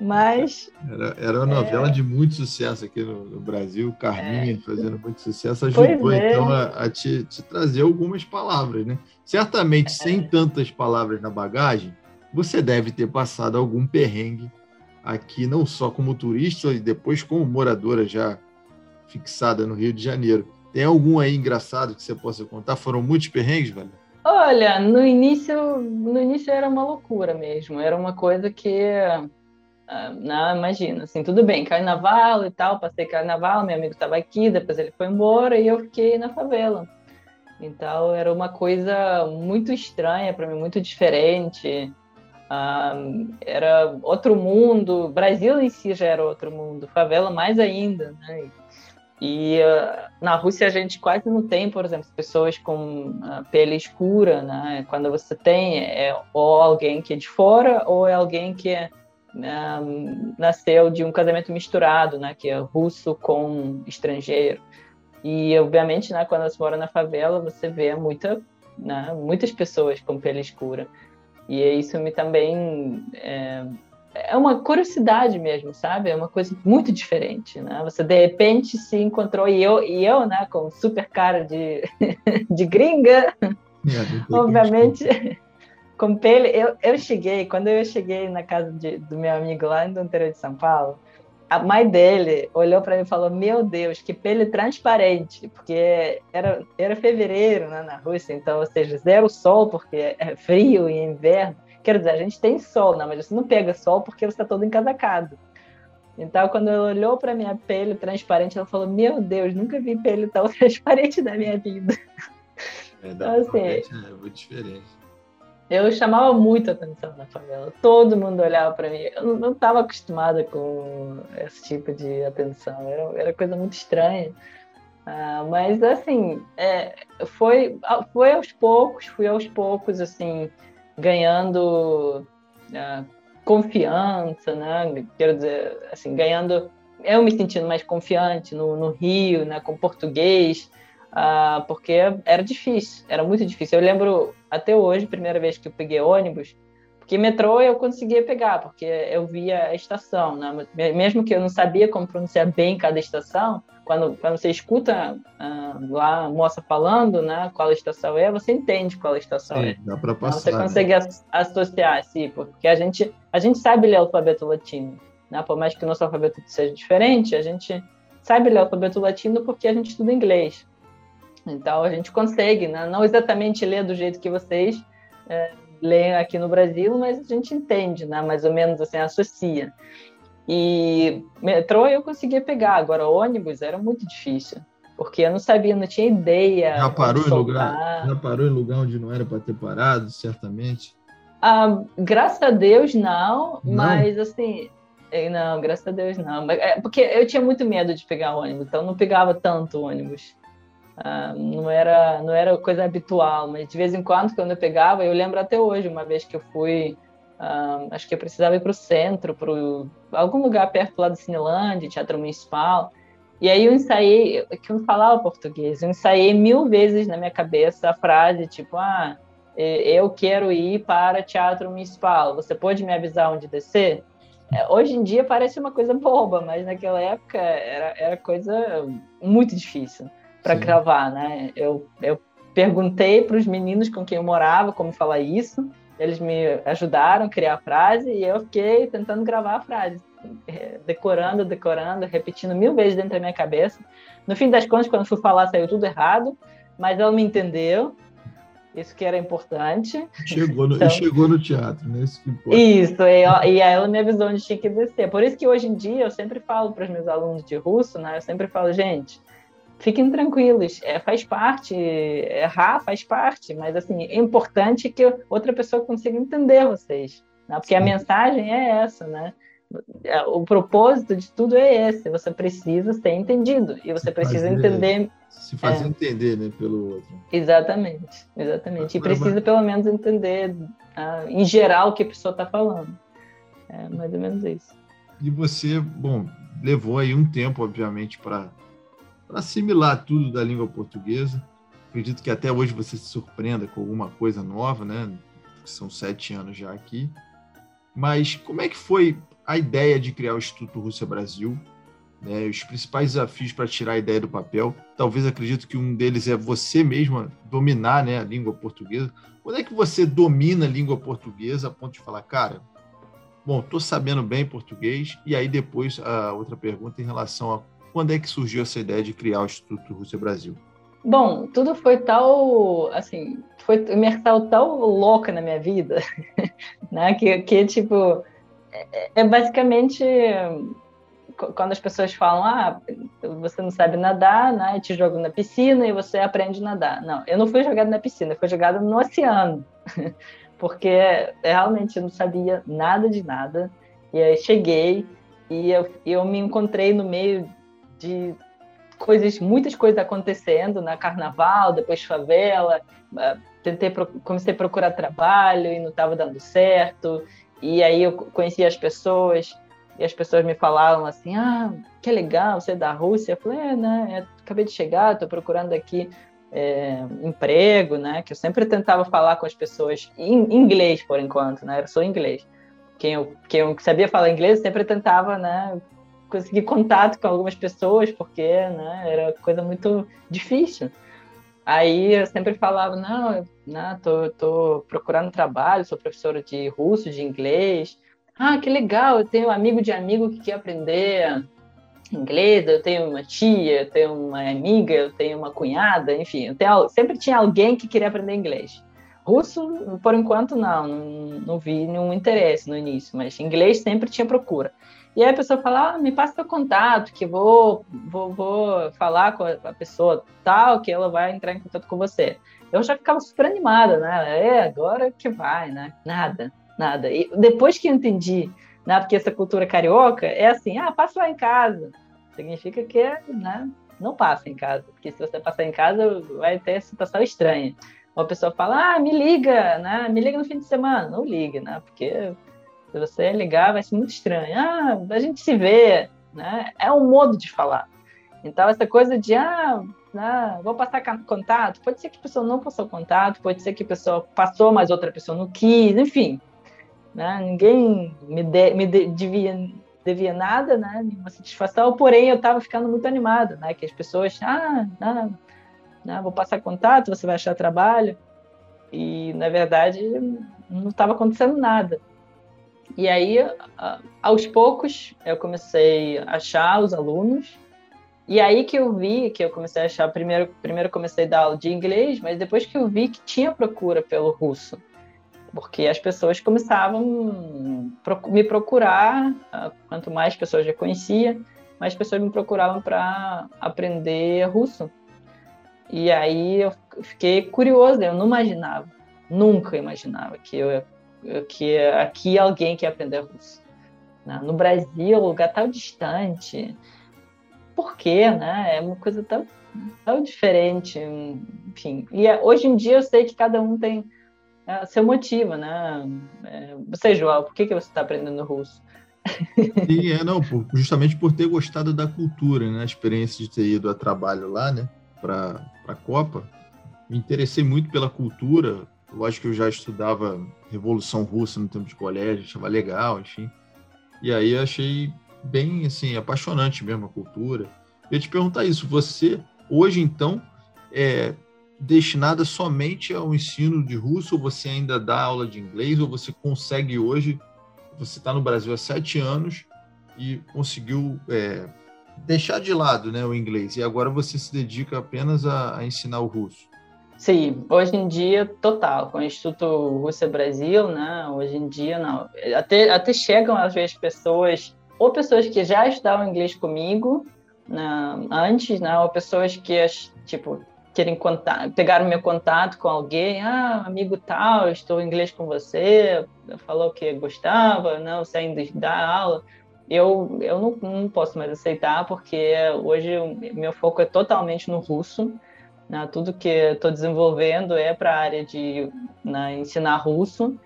[SPEAKER 2] Mas.
[SPEAKER 1] Era, era uma novela é... de muito sucesso aqui no, no Brasil, Carminha é... fazendo muito sucesso, ajudou é. então a, a te, te, trazer algumas palavras, né? Certamente, sem é. tantas palavras na bagagem, você deve ter passado algum perrengue aqui, não só como turista, e depois como moradora já fixada no Rio de Janeiro. Tem algum aí engraçado que você possa contar? Foram muitos perrengues, velho?
[SPEAKER 2] Olha, no início, no início era uma loucura mesmo. Era uma coisa que não, imagina, assim, tudo bem, carnaval e tal, passei carnaval, meu amigo estava aqui, depois ele foi embora e eu fiquei na favela. Então era uma coisa muito estranha para mim, muito diferente. Uh, era outro mundo, Brasil em si já era outro mundo, favela mais ainda, né? E uh, na Rússia a gente quase não tem, por exemplo, pessoas com uh, pele escura, né? Quando você tem, é ou alguém que é de fora ou é alguém que é um, nasceu de um casamento misturado, né, que é russo com estrangeiro. E, obviamente, né, quando você mora na favela, você vê muita, né, muitas pessoas com pele escura. E isso me também é, é, uma curiosidade mesmo, sabe? É uma coisa muito diferente, né? Você de repente se encontrou e eu, e eu, né, com super cara de, de gringa, é, obviamente com pele, eu, eu cheguei, quando eu cheguei na casa de, do meu amigo lá no interior de São Paulo, a mãe dele olhou para mim e falou: Meu Deus, que pele transparente, porque era, era fevereiro né, na Rússia, então, ou seja, zero sol, porque é frio e inverno. Quer dizer, a gente tem sol, não, mas você não pega sol porque você está todo encasacado. Então, quando ela olhou para minha pele transparente, ela falou: Meu Deus, nunca vi pele tão transparente na minha vida.
[SPEAKER 1] É, então, assim, é muito diferente
[SPEAKER 2] eu chamava muito atenção na favela. Todo mundo olhava para mim. Eu não estava acostumada com esse tipo de atenção. Era, era coisa muito estranha. Uh, mas assim, é, foi, foi aos poucos, fui aos poucos assim ganhando uh, confiança, né? Quero dizer, assim, ganhando, eu me sentindo mais confiante no, no Rio, né? Com português uh, porque era difícil, era muito difícil. Eu lembro até hoje, primeira vez que eu peguei ônibus, porque metrô eu conseguia pegar, porque eu via a estação, né? mesmo que eu não sabia como pronunciar bem cada estação, quando, quando você escuta uh, lá a moça falando, né, qual estação é, você entende qual estação Sim, é.
[SPEAKER 1] Dá para passar. Então,
[SPEAKER 2] você né? consegue né? associar, sim, porque a gente a gente sabe ler o alfabeto latino, né? Por mais que o nosso alfabeto seja diferente, a gente sabe ler o alfabeto latino porque a gente estuda inglês. Então a gente consegue, né? não exatamente ler do jeito que vocês é, leem aqui no Brasil, mas a gente entende, né? mais ou menos assim, associa. E metrô eu conseguia pegar, agora ônibus era muito difícil, porque eu não sabia, não tinha ideia.
[SPEAKER 1] Já parou, em lugar, já parou em lugar onde não era para ter parado, certamente?
[SPEAKER 2] Ah, graças a Deus não, não, mas assim, é, não, graças a Deus não. É, porque eu tinha muito medo de pegar ônibus, então não pegava tanto ônibus. Uh, não era não era coisa habitual, mas de vez em quando, quando eu pegava, eu lembro até hoje, uma vez que eu fui, uh, acho que eu precisava ir para o centro, para algum lugar perto lá do Cinelândia, Teatro Municipal, e aí eu ensaiei, que eu não falava português, eu ensaiei mil vezes na minha cabeça a frase, tipo, ah, eu quero ir para Teatro Municipal, você pode me avisar onde descer? É, hoje em dia parece uma coisa boba, mas naquela época era, era coisa muito difícil para gravar, né? Eu, eu perguntei para os meninos com quem eu morava como falar isso, eles me ajudaram a criar a frase e eu fiquei tentando gravar a frase, é, decorando, decorando, repetindo mil vezes dentro da minha cabeça. No fim das contas, quando fui falar, saiu tudo errado, mas ela me entendeu. Isso que era importante.
[SPEAKER 1] Chegou no, então, chegou no teatro, né? Isso,
[SPEAKER 2] isso e, e aí ela me avisou onde tinha que descer. Por isso que hoje em dia eu sempre falo para os meus alunos de russo, né? Eu sempre falo, gente, fiquem tranquilos, é, faz parte, errar faz parte, mas assim, é importante que outra pessoa consiga entender vocês, né? porque Sim. a mensagem é essa, né? É, o propósito de tudo é esse, você precisa ser entendido e você se precisa fazer, entender.
[SPEAKER 1] Se fazer é, entender, né, pelo outro.
[SPEAKER 2] Exatamente, exatamente. E precisa pelo menos entender, uh, em geral, o que a pessoa está falando. É mais ou menos isso.
[SPEAKER 1] e você, bom, levou aí um tempo, obviamente, para assimilar tudo da língua portuguesa. Acredito que até hoje você se surpreenda com alguma coisa nova, né? São sete anos já aqui. Mas como é que foi a ideia de criar o Instituto Rússia Brasil? Né, os principais desafios para tirar a ideia do papel. Talvez acredito que um deles é você mesma dominar né, a língua portuguesa. Quando é que você domina a língua portuguesa a ponto de falar, cara, bom, estou sabendo bem português? E aí depois a outra pergunta em relação a quando é que surgiu essa ideia de criar o Instituto Rússia Brasil?
[SPEAKER 2] Bom, tudo foi tal, assim, foi imersão tão louca na minha vida, né, que, que tipo, é, é basicamente quando as pessoas falam, ah, você não sabe nadar, né? Eu te jogo na piscina e você aprende a nadar. Não, eu não fui jogada na piscina, eu fui jogada no oceano, porque realmente eu não sabia nada de nada. E aí cheguei e eu, eu me encontrei no meio de coisas, muitas coisas acontecendo na carnaval, depois favela. Ah, tentei comecei a procurar trabalho e não estava dando certo. E aí eu conheci as pessoas e as pessoas me falavam assim: ah, que legal, você é da Rússia. Eu falei: é, né? Eu acabei de chegar, estou procurando aqui é, emprego, né? Que eu sempre tentava falar com as pessoas em inglês por enquanto, né? Eu sou inglês. Quem eu, quem eu sabia falar inglês, sempre tentava, né? Conseguir contato com algumas pessoas, porque né, era coisa muito difícil. Aí eu sempre falava, não, eu né, tô, tô procurando trabalho, sou professora de russo, de inglês, ah, que legal, eu tenho um amigo de amigo que quer aprender inglês, eu tenho uma tia, eu tenho uma amiga, eu tenho uma cunhada, enfim, eu tenho, sempre tinha alguém que queria aprender inglês. Russo, por enquanto, não, não, não vi nenhum interesse no início, mas inglês sempre tinha procura. E aí a pessoa fala, ah, me passa seu contato, que vou, vou, vou falar com a pessoa tal, que ela vai entrar em contato com você. Eu já ficava super animada, né? É, agora que vai, né? Nada nada. E depois que eu entendi, né, porque essa cultura carioca é assim, ah, passa lá em casa. Significa que né, não passa em casa, porque se você passar em casa, vai ter situação estranha. Uma pessoa fala, ah, me liga, né, me liga no fim de semana. Não liga, né, porque se você ligar vai ser muito estranho. Ah, a gente se vê, né, é um modo de falar. Então, essa coisa de, ah, né, vou passar contato, pode ser que a pessoa não passou contato, pode ser que a pessoa passou, mas outra pessoa não quis, enfim. Né? Ninguém me, de, me de, devia, devia nada, né? nenhuma satisfação, porém eu estava ficando muito animada, né? que as pessoas, ah, não, não, vou passar contato, você vai achar trabalho, e na verdade não estava acontecendo nada. E aí, aos poucos, eu comecei a achar os alunos, e aí que eu vi, que eu comecei a achar, primeiro, primeiro comecei a dar aula de inglês, mas depois que eu vi que tinha procura pelo russo, porque as pessoas começavam a me procurar, ah, quanto mais pessoas já conhecia, mais pessoas me procuravam para aprender russo. E aí eu fiquei curiosa, eu não imaginava, nunca imaginava que eu que aqui alguém quer aprender russo. Né? No Brasil, lugar tão distante. Por quê, né? É uma coisa tão, tão diferente, enfim. E hoje em dia eu sei que cada um tem é, seu motivo, né? É, você, João, por que, que você está aprendendo russo?
[SPEAKER 1] Sim, é, não, justamente por ter gostado da cultura, né? A experiência de ter ido a trabalho lá, né? Para a Copa. Me interessei muito pela cultura. Lógico que eu já estudava Revolução Russa no tempo de colégio, achava legal, enfim. E aí achei bem, assim, apaixonante mesmo a cultura. Eu ia te perguntar isso, você, hoje, então, é, destinada somente ao ensino de russo, ou você ainda dá aula de inglês, ou você consegue hoje, você está no Brasil há sete anos e conseguiu é, deixar de lado né, o inglês, e agora você se dedica apenas a, a, ensinar o russo?
[SPEAKER 2] Sim, hoje em dia, total, com o Instituto Rússia Brasil, né, hoje em dia, não, até, até chegam às vezes pessoas, ou pessoas que já estudavam inglês comigo, né, antes, né, ou pessoas que, tipo, terem contato, pegaram meu contato com alguém, ah, amigo tal, estou em inglês com você, falou que gostava, não, você ainda dá aula. Eu, eu não, não posso mais aceitar, porque hoje o meu foco é totalmente no russo, né? tudo que estou desenvolvendo é para a área de né, ensinar russo,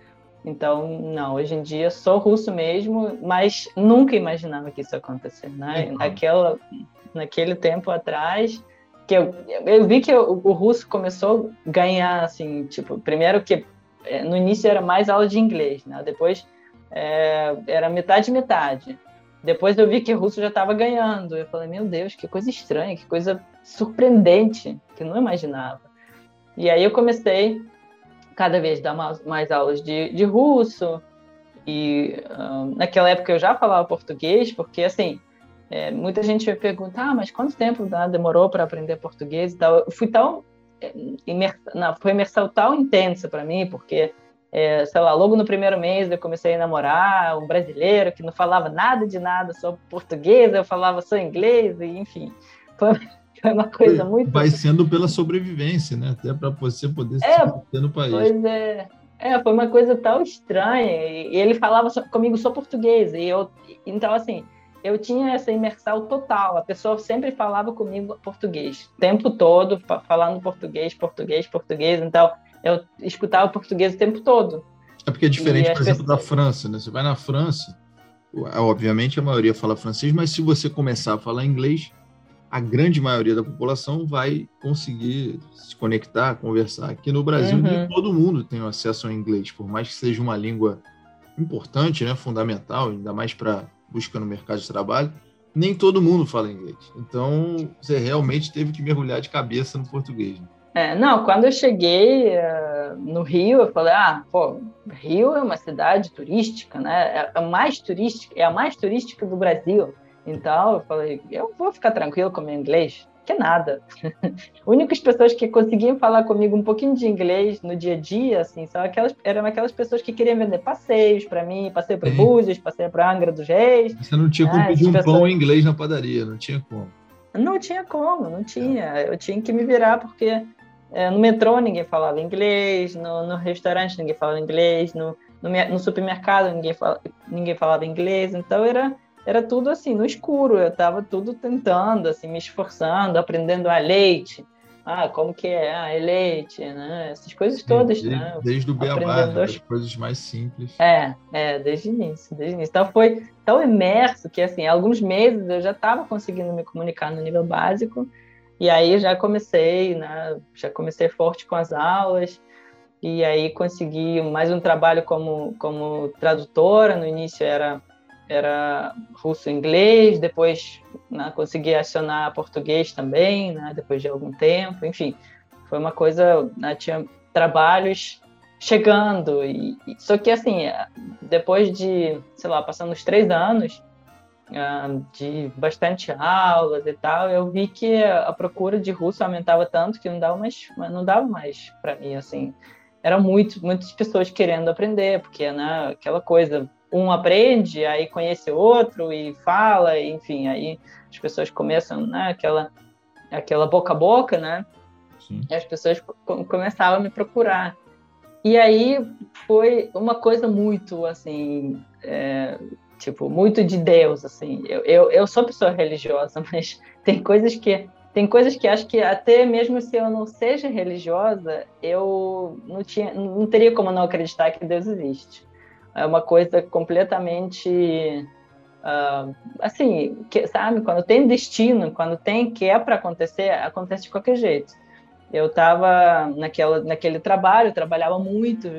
[SPEAKER 2] Então, não, hoje em dia sou russo mesmo, mas nunca imaginava que isso ia acontecer, né? Uhum. Naquela, naquele tempo atrás, que eu, eu vi que eu, o russo começou a ganhar, assim, tipo, primeiro que é, no início era mais aula de inglês, né? Depois é, era metade metade. Depois eu vi que o russo já estava ganhando. Eu falei, meu Deus, que coisa estranha, que coisa surpreendente, que não imaginava. E aí eu comecei cada vez dar mais, mais aulas de, de russo. E uh, naquela época eu já falava português, porque assim, é, muita gente me pergunta, ah, mas quanto tempo né, demorou para aprender português e tal? Eu fui tão é, imersa, não, foi imersão tão intensa para mim, porque é, sei lá, logo no primeiro mês eu comecei a namorar um brasileiro que não falava nada de nada, só português, eu falava só inglês, e enfim, foi, foi uma coisa muito.
[SPEAKER 1] Vai sendo pela sobrevivência, né? Até para você poder se
[SPEAKER 2] é, manter no país. Pois é. É, foi uma coisa tão estranha. E ele falava comigo só português. E eu, então, assim, eu tinha essa imersão total. A pessoa sempre falava comigo português, o tempo todo, falando português, português, português. Então, eu escutava português o tempo todo.
[SPEAKER 1] É porque é diferente, por exemplo, pessoas... da França, né? Você vai na França, obviamente a maioria fala francês, mas se você começar a falar inglês, a grande maioria da população vai conseguir se conectar, conversar. Aqui no Brasil, uhum. nem todo mundo tem acesso ao inglês, por mais que seja uma língua importante, né, fundamental, ainda mais para busca no mercado de trabalho, nem todo mundo fala inglês. Então, você realmente teve que mergulhar de cabeça no português. Né?
[SPEAKER 2] É, não, quando eu cheguei uh, no Rio, eu falei, ah, pô, Rio é uma cidade turística, né? É a mais turística, é a mais turística do Brasil. Então, eu falei, eu vou ficar tranquilo com o meu inglês, que nada. únicas pessoas que conseguiam falar comigo um pouquinho de inglês no dia a dia, assim, são aquelas, eram aquelas pessoas que queriam vender passeios para mim, passeio para Búzios, passeio para Angra dos Reis.
[SPEAKER 1] Você não tinha como né? pedir um pessoas... pão em inglês na padaria, não tinha como.
[SPEAKER 2] Não tinha como, não tinha. Eu tinha que me virar porque é, no metrô ninguém falava inglês, no, no restaurante ninguém falava inglês, no, no, no, supermercado ninguém, fala, ninguém falava inglês, então era, era tudo assim, no escuro, eu estava tudo tentando, assim, me esforçando, aprendendo a leite, ah, como que é, ah, é leite, né? Essas coisas todas,
[SPEAKER 1] desde,
[SPEAKER 2] né?
[SPEAKER 1] Desde o beabá, né? as coisas mais simples.
[SPEAKER 2] É, é, desde o início, desde o início. Então foi tão imerso que, assim, alguns meses eu já estava conseguindo me comunicar no nível básico, e aí já comecei, né, já comecei forte com as aulas, e aí consegui mais um trabalho como, como tradutora, no início era, era russo-inglês, depois né, consegui acionar português também, né, depois de algum tempo, enfim, foi uma coisa, né, tinha trabalhos chegando, e, só que assim, depois de, sei lá, passando uns três anos, de bastante aulas e tal, eu vi que a procura de russo aumentava tanto que não dava mais, não dava mais para mim, assim. Eram muito, muitas pessoas querendo aprender, porque, né, aquela coisa, um aprende, aí conhece outro e fala, enfim, aí as pessoas começam, né, aquela, aquela boca a boca, né, Sim. e as pessoas começavam a me procurar. E aí foi uma coisa muito, assim, é, tipo, muito de Deus, assim. Eu, eu, eu sou pessoa religiosa, mas tem coisas que tem coisas que acho que até mesmo se eu não seja religiosa, eu não tinha, não teria como não acreditar que Deus existe. É uma coisa completamente uh, assim, que, sabe? Quando tem destino, quando tem que é para acontecer, acontece de qualquer jeito. Eu estava naquela naquele trabalho, trabalhava muito,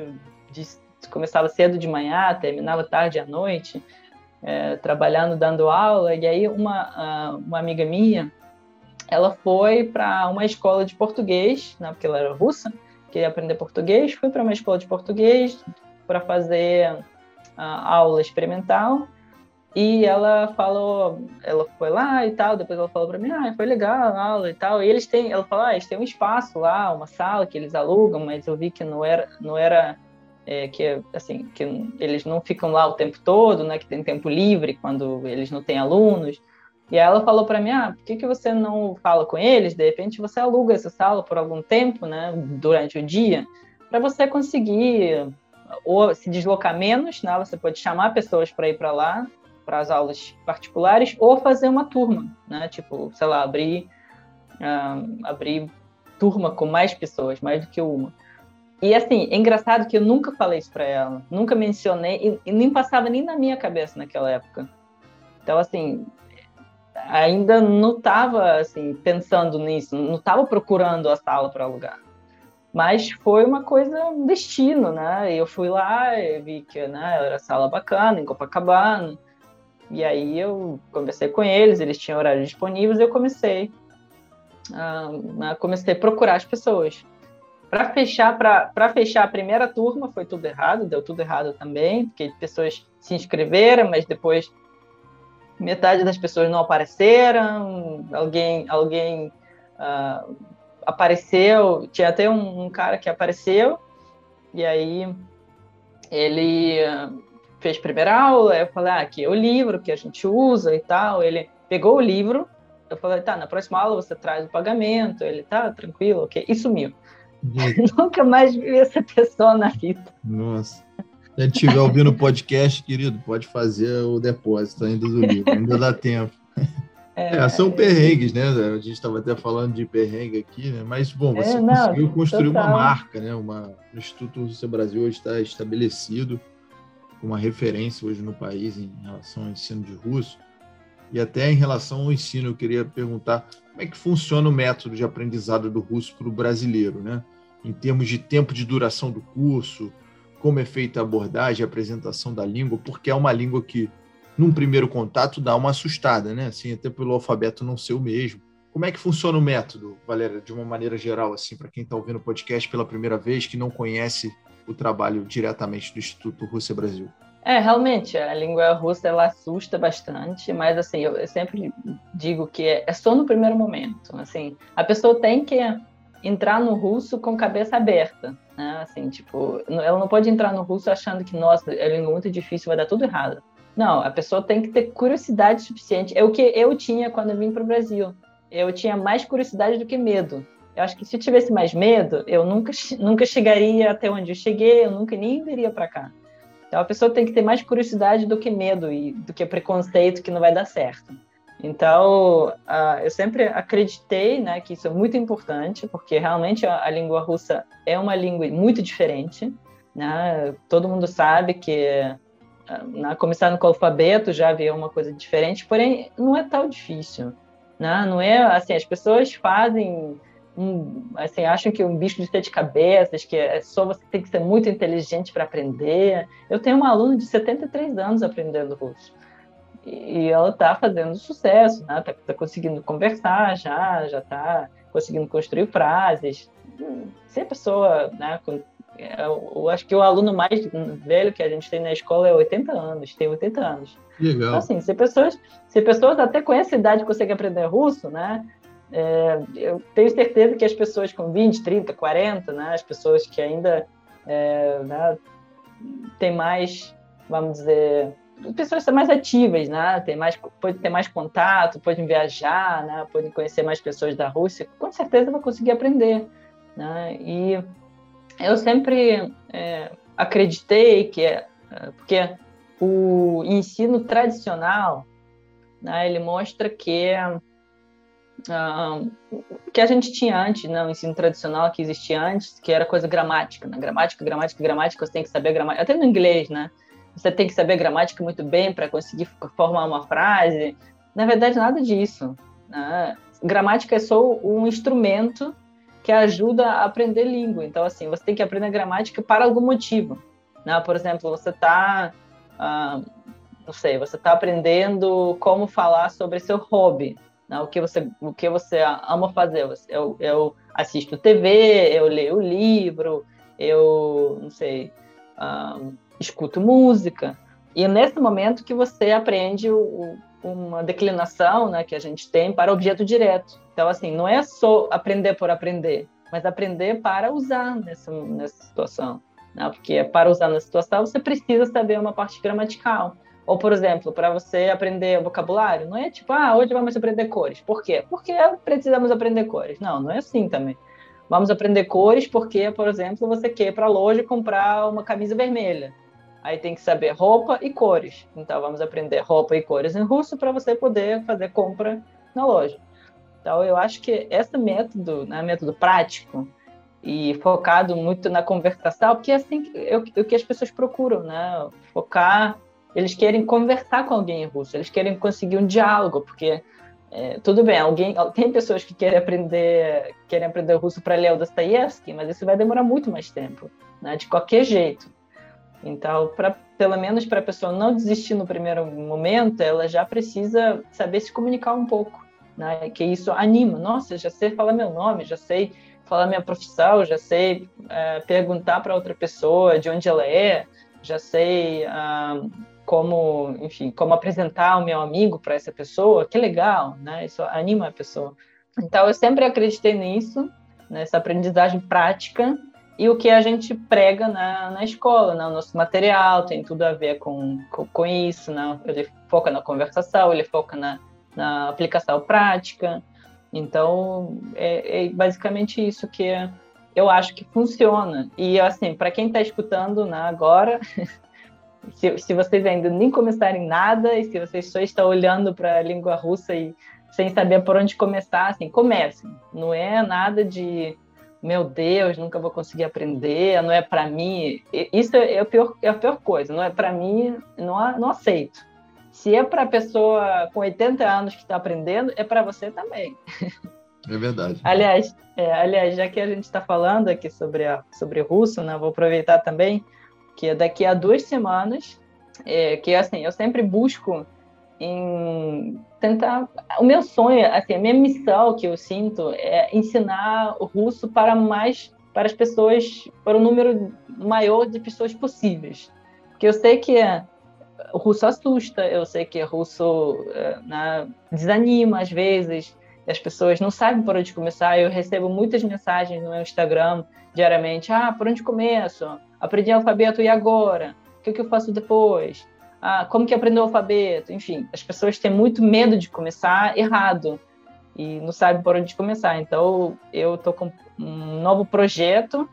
[SPEAKER 2] de, começava cedo de manhã, terminava tarde à noite é, trabalhando, dando aula, e aí uma, uma amiga minha, ela foi para uma escola de português, né, porque ela era russa, queria aprender português, foi para uma escola de português para fazer uh, aula experimental, e ela falou, ela foi lá e tal, depois ela falou para mim, ah, foi legal a aula e tal. E eles têm, ela falou, ah, eles têm um espaço lá, uma sala que eles alugam, mas eu vi que não era, não era é, que assim que eles não ficam lá o tempo todo, né? Que tem tempo livre quando eles não têm alunos. E ela falou para mim, ah, por que, que você não fala com eles? De repente você aluga essa sala por algum tempo, né? Durante o dia, para você conseguir ou se deslocar menos, né? Você pode chamar pessoas para ir para lá para as aulas particulares ou fazer uma turma, né? Tipo, sei lá, abrir uh, abrir turma com mais pessoas, mais do que uma. E assim, é engraçado que eu nunca falei isso para ela, nunca mencionei, e, e, nem passava nem na minha cabeça naquela época. Então, assim, ainda não estava assim, pensando nisso, não estava procurando a sala para alugar. Mas foi uma coisa um destino, né? Eu fui lá vi que né, era sala bacana, em Copacabana. E aí eu conversei com eles, eles tinham horários disponíveis, e eu comecei a, comecei a procurar as pessoas. Para fechar, para fechar a primeira turma foi tudo errado, deu tudo errado também, porque pessoas se inscreveram, mas depois metade das pessoas não apareceram, alguém, alguém uh, apareceu, tinha até um, um, cara que apareceu, e aí ele uh, fez primeira aula, eu falei, ah, aqui é o livro que a gente usa e tal, ele pegou o livro, eu falei, tá, na próxima aula você traz o pagamento, ele, tá, tranquilo, ok, e sumiu. Nunca mais vi essa pessoa na vida.
[SPEAKER 1] Nossa. Se a gente estiver ouvindo o podcast, querido, pode fazer o depósito ainda do livro, ainda dá tempo. É, é, são perrengues, né? A gente estava até falando de perrengue aqui, né? Mas, bom, você é, não, conseguiu construir total. uma marca, né? Uma, o Instituto Rússia Brasil hoje está estabelecido como uma referência hoje no país em relação ao ensino de russo. E até em relação ao ensino, eu queria perguntar como é que funciona o método de aprendizado do russo para o brasileiro, né? Em termos de tempo de duração do curso, como é feita a abordagem, a apresentação da língua, porque é uma língua que num primeiro contato dá uma assustada, né? Assim, até pelo alfabeto não ser o mesmo. Como é que funciona o método, Valéria, de uma maneira geral, assim, para quem está ouvindo o podcast pela primeira vez, que não conhece o trabalho diretamente do Instituto Rússia Brasil?
[SPEAKER 2] É, realmente, a língua russa ela assusta bastante, mas assim, eu, sempre digo que é, é, só no primeiro momento. Assim, a pessoa tem que entrar no russo com cabeça aberta, né? Assim, tipo, ela não pode entrar no russo achando que, nossa, é língua muito difícil, vai dar tudo errado. Não, a pessoa tem que ter curiosidade suficiente. É o que eu tinha quando eu vim para o Brasil. Eu tinha mais curiosidade do que medo. Eu acho que se eu tivesse mais medo, eu nunca, nunca chegaria até onde eu cheguei, eu nunca nem viria para cá. Então a pessoa tem que ter mais curiosidade do que medo e do que preconceito que não vai dar certo. Então uh, eu sempre acreditei, né, que isso é muito importante, porque realmente a, a língua russa é uma língua muito diferente. Né? Todo mundo sabe que na, começando com o alfabeto já havia uma coisa diferente, porém não é tão difícil, né? Não é assim, as pessoas fazem um, assim, acham que um bicho de sete cabeças, que é só você tem que ser muito inteligente para aprender. Eu tenho uma aluna de 73 anos aprendendo russo. E ela está fazendo sucesso, né? Tá, tá, conseguindo conversar já, já está conseguindo construir frases. Se a pessoa, né, eu acho que o aluno mais velho que a gente tem na escola é 80 anos, tem 80 anos.
[SPEAKER 1] Legal. Então,
[SPEAKER 2] assim, se pessoas, se pessoas até com essa idade conseguem aprender russo, né? É, eu tenho certeza que as pessoas com 20, 30, 40, né? As pessoas que ainda é, né, têm mais, vamos dizer, pessoas são mais ativas, né? Tem mais, pode ter mais contato, podem viajar, né? Podem conhecer mais pessoas da Rússia, com certeza vai conseguir aprender, né? E eu sempre é, acreditei que é, porque o ensino tradicional né, ele mostra que uh, que a gente tinha antes, né, o ensino tradicional que existia antes, que era coisa gramática, né? gramática, gramática, gramática, você tem que saber gramática, até no inglês, né? Você tem que saber gramática muito bem para conseguir formar uma frase. Na verdade, nada disso. Né? Gramática é só um instrumento que ajuda a aprender língua. Então, assim, você tem que aprender gramática para algum motivo. Né? Por exemplo, você está, ah, não sei, você está aprendendo como falar sobre seu hobby, né? o que você, o que você ama fazer. Eu, eu assisto TV, eu leio livro, eu, não sei, ah, escuto música. E é nesse momento que você aprende o, uma declinação né, que a gente tem para objeto direto. Então, assim, não é só aprender por aprender, mas aprender para usar nessa, nessa situação. Né? Porque para usar nessa situação, você precisa saber uma parte gramatical. Ou, por exemplo, para você aprender vocabulário, não é tipo, ah, hoje vamos aprender cores. Por quê? Porque precisamos aprender cores. Não, não é assim também. Vamos aprender cores porque, por exemplo, você quer ir para a loja comprar uma camisa vermelha. Aí tem que saber roupa e cores. Então vamos aprender roupa e cores em russo para você poder fazer compra na loja. Então eu acho que esse método, né, método prático, e focado muito na conversação, porque é assim é o que as pessoas procuram, né? Focar, eles querem conversar com alguém em russo, eles querem conseguir um diálogo, porque é, tudo bem, alguém tem pessoas que querem aprender querem aprender russo para ler o Dostoiévski, mas isso vai demorar muito mais tempo, né? De qualquer jeito. Então, para pelo menos para a pessoa não desistir no primeiro momento, ela já precisa saber se comunicar um pouco, né? Que isso anima. Nossa, já sei falar meu nome, já sei falar minha profissão, já sei é, perguntar para outra pessoa de onde ela é, já sei ah, como, enfim, como apresentar o meu amigo para essa pessoa. Que legal, né? Isso anima a pessoa. Então eu sempre acreditei nisso, nessa aprendizagem prática e o que a gente prega na, na escola, né? o nosso material tem tudo a ver com, com, com isso, né? ele foca na conversação, ele foca na, na aplicação prática, então, é, é basicamente isso que eu acho que funciona. E, assim, para quem está escutando né, agora, se, se vocês ainda nem começarem nada e se vocês só estão olhando para a língua russa e sem saber por onde começar, assim, comecem. Não é nada de, meu Deus, nunca vou conseguir aprender, não é para mim. Isso é, a pior, é a pior coisa, não é para mim, não, não aceito. Se é para a pessoa com 80 anos que está aprendendo, é para você também.
[SPEAKER 1] É verdade.
[SPEAKER 2] aliás, é, aliás, já que a gente está falando aqui sobre, a, sobre russo, né, vou aproveitar também que daqui a duas semanas, é, que assim, eu sempre busco em tentar. O meu sonho, assim, a minha missão que eu sinto é ensinar o russo para mais para as pessoas, para o número maior de pessoas possíveis. Porque eu sei que o russo assusta, eu sei que o russo é, né, desanima às vezes, as pessoas não sabem por onde começar. Eu recebo muitas mensagens no meu Instagram diariamente: ah, por onde começo? Aprendi alfabeto e agora? O que, que eu faço depois? Ah, como que aprendeu o alfabeto? Enfim, as pessoas têm muito medo de começar errado e não sabem por onde começar. Então, eu estou com um novo projeto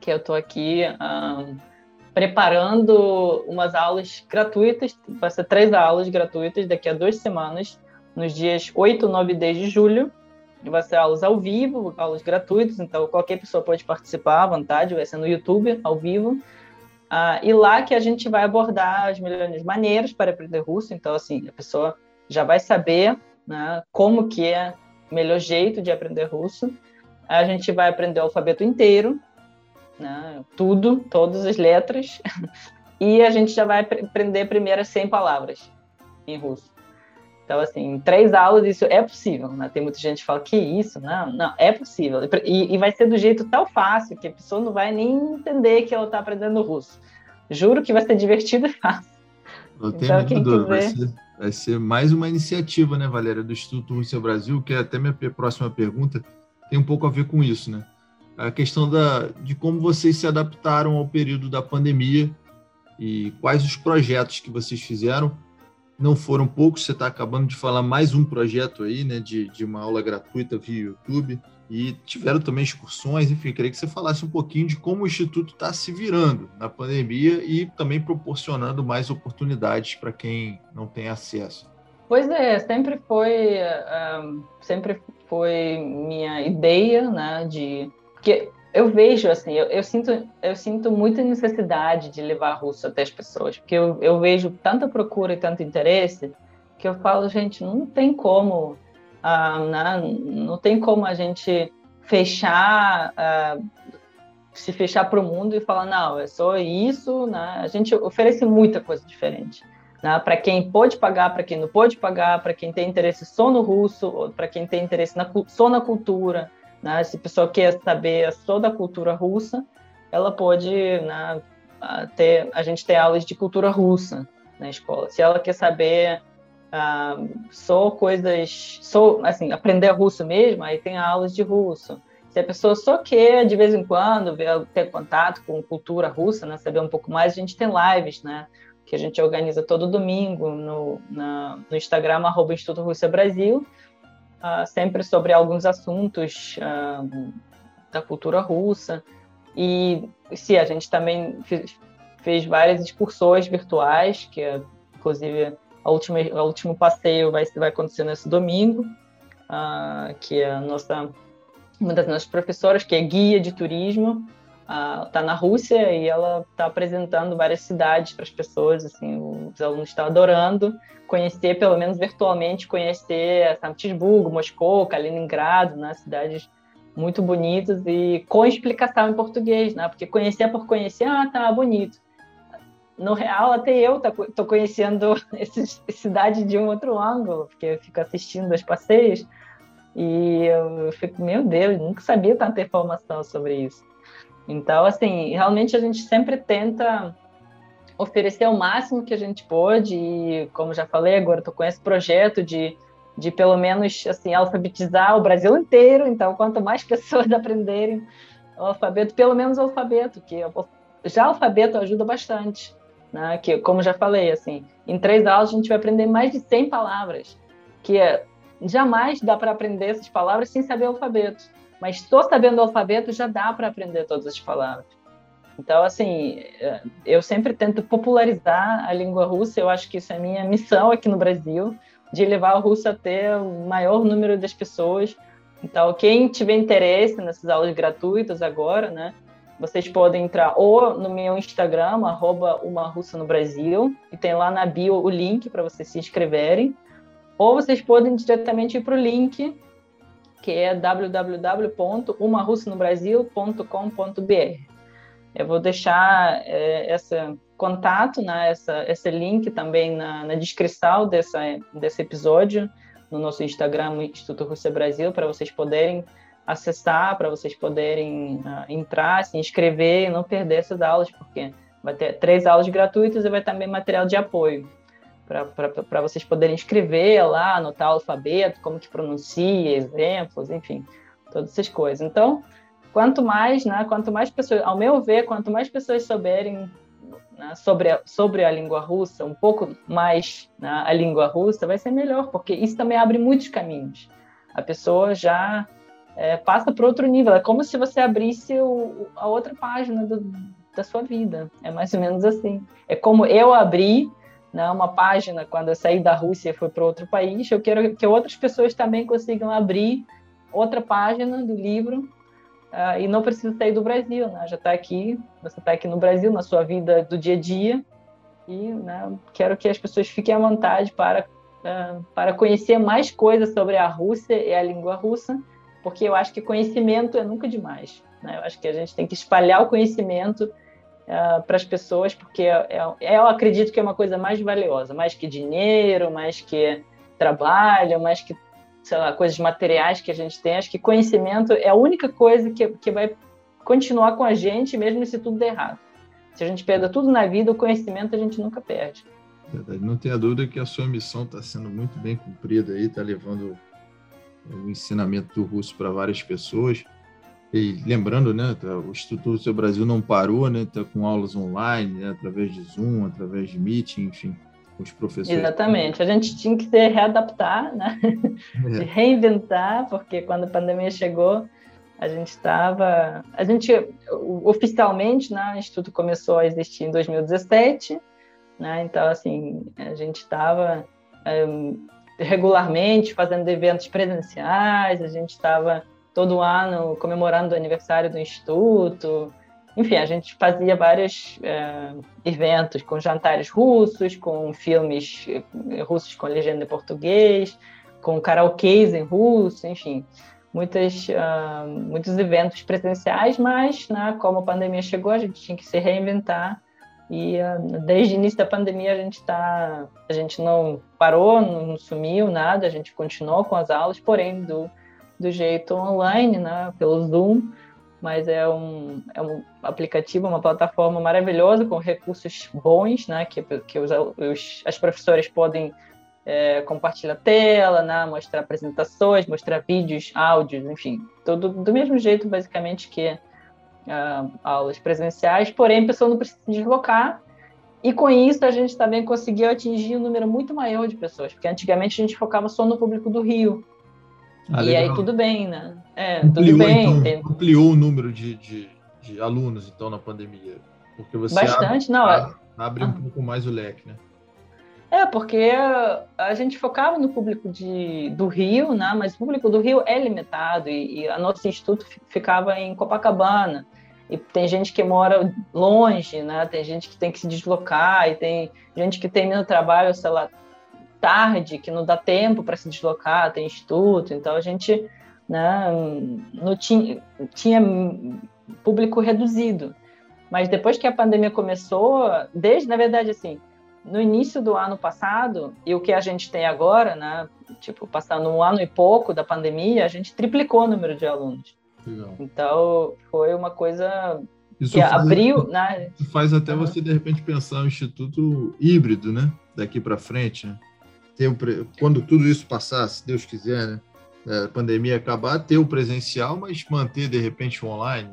[SPEAKER 2] que eu estou aqui. Um, preparando umas aulas gratuitas, vai ser três aulas gratuitas daqui a duas semanas, nos dias 8, 9 e 10 de julho. Vai ser aulas ao vivo, aulas gratuitas, então qualquer pessoa pode participar à vontade, vai ser no YouTube, ao vivo. Ah, e lá que a gente vai abordar as melhores maneiras para aprender russo, então assim, a pessoa já vai saber né, como que é o melhor jeito de aprender russo. A gente vai aprender o alfabeto inteiro, né? tudo, todas as letras, e a gente já vai aprender primeiras 100 palavras em russo. Então, assim, em três aulas isso é possível, né? Tem muita gente que fala, que isso? Não, não, é possível. E, e vai ser do jeito tão fácil que a pessoa não vai nem entender que ela está aprendendo russo. Juro que vai ser divertido e fácil.
[SPEAKER 1] Eu tenho então, quem quiser... vai, ser, vai ser mais uma iniciativa, né, Valéria, do Instituto Rússia Brasil, que é até minha próxima pergunta tem um pouco a ver com isso, né? a questão da, de como vocês se adaptaram ao período da pandemia e quais os projetos que vocês fizeram. Não foram poucos, você está acabando de falar mais um projeto aí, né, de, de uma aula gratuita via YouTube, e tiveram também excursões, enfim, queria que você falasse um pouquinho de como o Instituto está se virando na pandemia e também proporcionando mais oportunidades para quem não tem acesso.
[SPEAKER 2] Pois é, sempre foi, um, sempre foi minha ideia, né, de porque eu vejo, assim, eu, eu, sinto, eu sinto muita necessidade de levar russo até as pessoas, porque eu, eu vejo tanta procura e tanto interesse que eu falo, gente, não tem como, ah, né, não tem como a gente fechar, ah, se fechar para o mundo e falar, não, é só isso, né? A gente oferece muita coisa diferente. Né? Para quem pode pagar, para quem não pode pagar, para quem tem interesse só no russo, para quem tem interesse na, só na cultura, né? Se a pessoa quer saber só da cultura russa, ela pode né, ter, a gente tem aulas de cultura russa na escola. Se ela quer saber uh, só coisas, só, assim, aprender russo mesmo, aí tem aulas de russo. Se a pessoa só quer, de vez em quando, ver, ter contato com cultura russa, né, saber um pouco mais, a gente tem lives, né, que a gente organiza todo domingo no, na, no Instagram, arroba Instituto Brasil, uh, sempre sobre alguns assuntos uh, da cultura russa. E sim, a gente também fez, fez várias excursões virtuais, que inclusive a última, o último passeio vai, vai acontecer nesse domingo, uh, que é a nossa uma das nossas professoras, que é guia de turismo, está na Rússia e ela está apresentando várias cidades para as pessoas. Assim, os alunos estão adorando conhecer, pelo menos virtualmente, conhecer São Petersburgo, Moscou, Kaliningrado, né, cidades muito bonitas e com explicação em português, né? Porque conhecer por conhecer, ah, tá bonito. No real, até eu tô conhecendo essa cidade de um outro ângulo, porque eu fico assistindo os passeios e eu fico, meu Deus, nunca sabia tanta informação sobre isso. Então, assim, realmente a gente sempre tenta oferecer o máximo que a gente pode e, como já falei, agora estou com esse projeto de de pelo menos assim alfabetizar o Brasil inteiro. Então, quanto mais pessoas aprenderem o alfabeto, pelo menos o alfabeto, que já o alfabeto ajuda bastante, né? Que como já falei, assim, em três aulas a gente vai aprender mais de 100 palavras, que é, jamais dá para aprender essas palavras sem saber o alfabeto. Mas só sabendo o alfabeto já dá para aprender todas as palavras. Então, assim, é, eu sempre tento popularizar a língua russa. Eu acho que isso é minha missão aqui no Brasil de levar o russo até o maior número das pessoas. Então, quem tiver interesse nessas aulas gratuitas agora, né, vocês podem entrar ou no meu Instagram, arroba Brasil, e tem lá na bio o link para vocês se inscreverem, ou vocês podem diretamente ir para o link, que é www.umarussanobrasil.com.br. Eu vou deixar é, essa contato, né, essa, esse link também na, na descrição dessa, desse episódio, no nosso Instagram, Instituto Rússia Brasil, para vocês poderem acessar, para vocês poderem uh, entrar, se inscrever e não perder essas aulas, porque vai ter três aulas gratuitas e vai também material de apoio para vocês poderem escrever lá, anotar o alfabeto, como que pronuncia, exemplos, enfim, todas essas coisas. Então, quanto mais, né, quanto mais pessoas, ao meu ver, quanto mais pessoas souberem né, sobre, a, sobre a língua russa, um pouco mais né, a língua russa, vai ser melhor, porque isso também abre muitos caminhos. A pessoa já é, passa para outro nível, é como se você abrisse o, a outra página do, da sua vida, é mais ou menos assim. É como eu abri né, uma página quando eu saí da Rússia e fui para outro país, eu quero que outras pessoas também consigam abrir outra página do livro uh, e não precisa sair do Brasil, né? Já está aqui, você está aqui no Brasil, na sua vida do dia a dia, e né, quero que as pessoas fiquem à vontade para, uh, para conhecer mais coisas sobre a Rússia e a língua russa, porque eu acho que conhecimento é nunca demais. Né? Eu acho que a gente tem que espalhar o conhecimento uh, para as pessoas, porque é, é, eu acredito que é uma coisa mais valiosa, mais que dinheiro, mais que trabalho, mais que sei lá, coisas materiais que a gente tem, acho que conhecimento é a única coisa que, que vai continuar com a gente, mesmo se tudo der errado. Se a gente perde tudo na vida, o conhecimento a gente nunca perde.
[SPEAKER 1] Verdade. Não tenha dúvida que a sua missão está sendo muito bem cumprida aí, está levando o ensinamento do russo para várias pessoas. E lembrando, né, tá, o Instituto Seu Brasil não parou, né, está com aulas online, né, através de Zoom, através de Meeting, enfim os professores.
[SPEAKER 2] Exatamente. A gente tinha que se readaptar, né? É. reinventar, porque quando a pandemia chegou, a gente estava. A gente, oficialmente, né, o Instituto começou a existir em 2017, né? Então, assim, a gente estava um, regularmente fazendo eventos presenciais, a gente estava todo ano comemorando o aniversário do Instituto, enfim, a gente fazia vários é, eventos com jantares russos, com filmes eh, russos com legenda em português, com karaokês em russo, enfim, muitas, uh, muitos eventos presenciais, mas né, como a pandemia chegou, a gente tinha que se reinventar. E uh, desde o início da pandemia a gente tá, a gente não parou, não sumiu nada, a gente continuou com as aulas, porém do, do jeito online, né, pelo Zoom, mas é um, é um aplicativo, uma plataforma maravilhosa com recursos bons, né, que, que os, os as professoras podem é, compartilhar tela, né, mostrar apresentações, mostrar vídeos, áudios, enfim, tudo do mesmo jeito, basicamente, que uh, aulas presenciais, porém a pessoa não precisa se deslocar, e com isso a gente também conseguiu atingir um número muito maior de pessoas, porque antigamente a gente focava só no público do Rio, ah, e aí tudo bem, né? É, ampliou, tudo bem.
[SPEAKER 1] Então, tem... Ampliou o número de, de, de, alunos, então, na pandemia. Porque você
[SPEAKER 2] Bastante,
[SPEAKER 1] abre,
[SPEAKER 2] não. É-
[SPEAKER 1] abre um ah. pouco mais o leque, né?
[SPEAKER 2] É, porque a gente focava no público de, do Rio, né? mas o público do Rio é limitado e, e a nosso instituto ficava em Copacabana. E tem gente que mora longe, né? tem gente que tem que se deslocar, e tem gente que termina o trabalho, sei lá, tarde, que não dá tempo para se deslocar, tem instituto. Então a gente né, não tinha, tinha público reduzido. Mas depois que a pandemia começou, desde, na verdade, assim, no início do ano passado e o que a gente tem agora, né? Tipo, passando um ano e pouco da pandemia, a gente triplicou o número de alunos. Legal. Então, foi uma coisa isso que faz, abriu, né?
[SPEAKER 1] Isso faz até uhum. você de repente pensar um instituto híbrido, né? Daqui para frente, né? Ter um, quando tudo isso passar, se Deus quiser, né? É, a pandemia acabar, ter o presencial, mas manter de repente o online.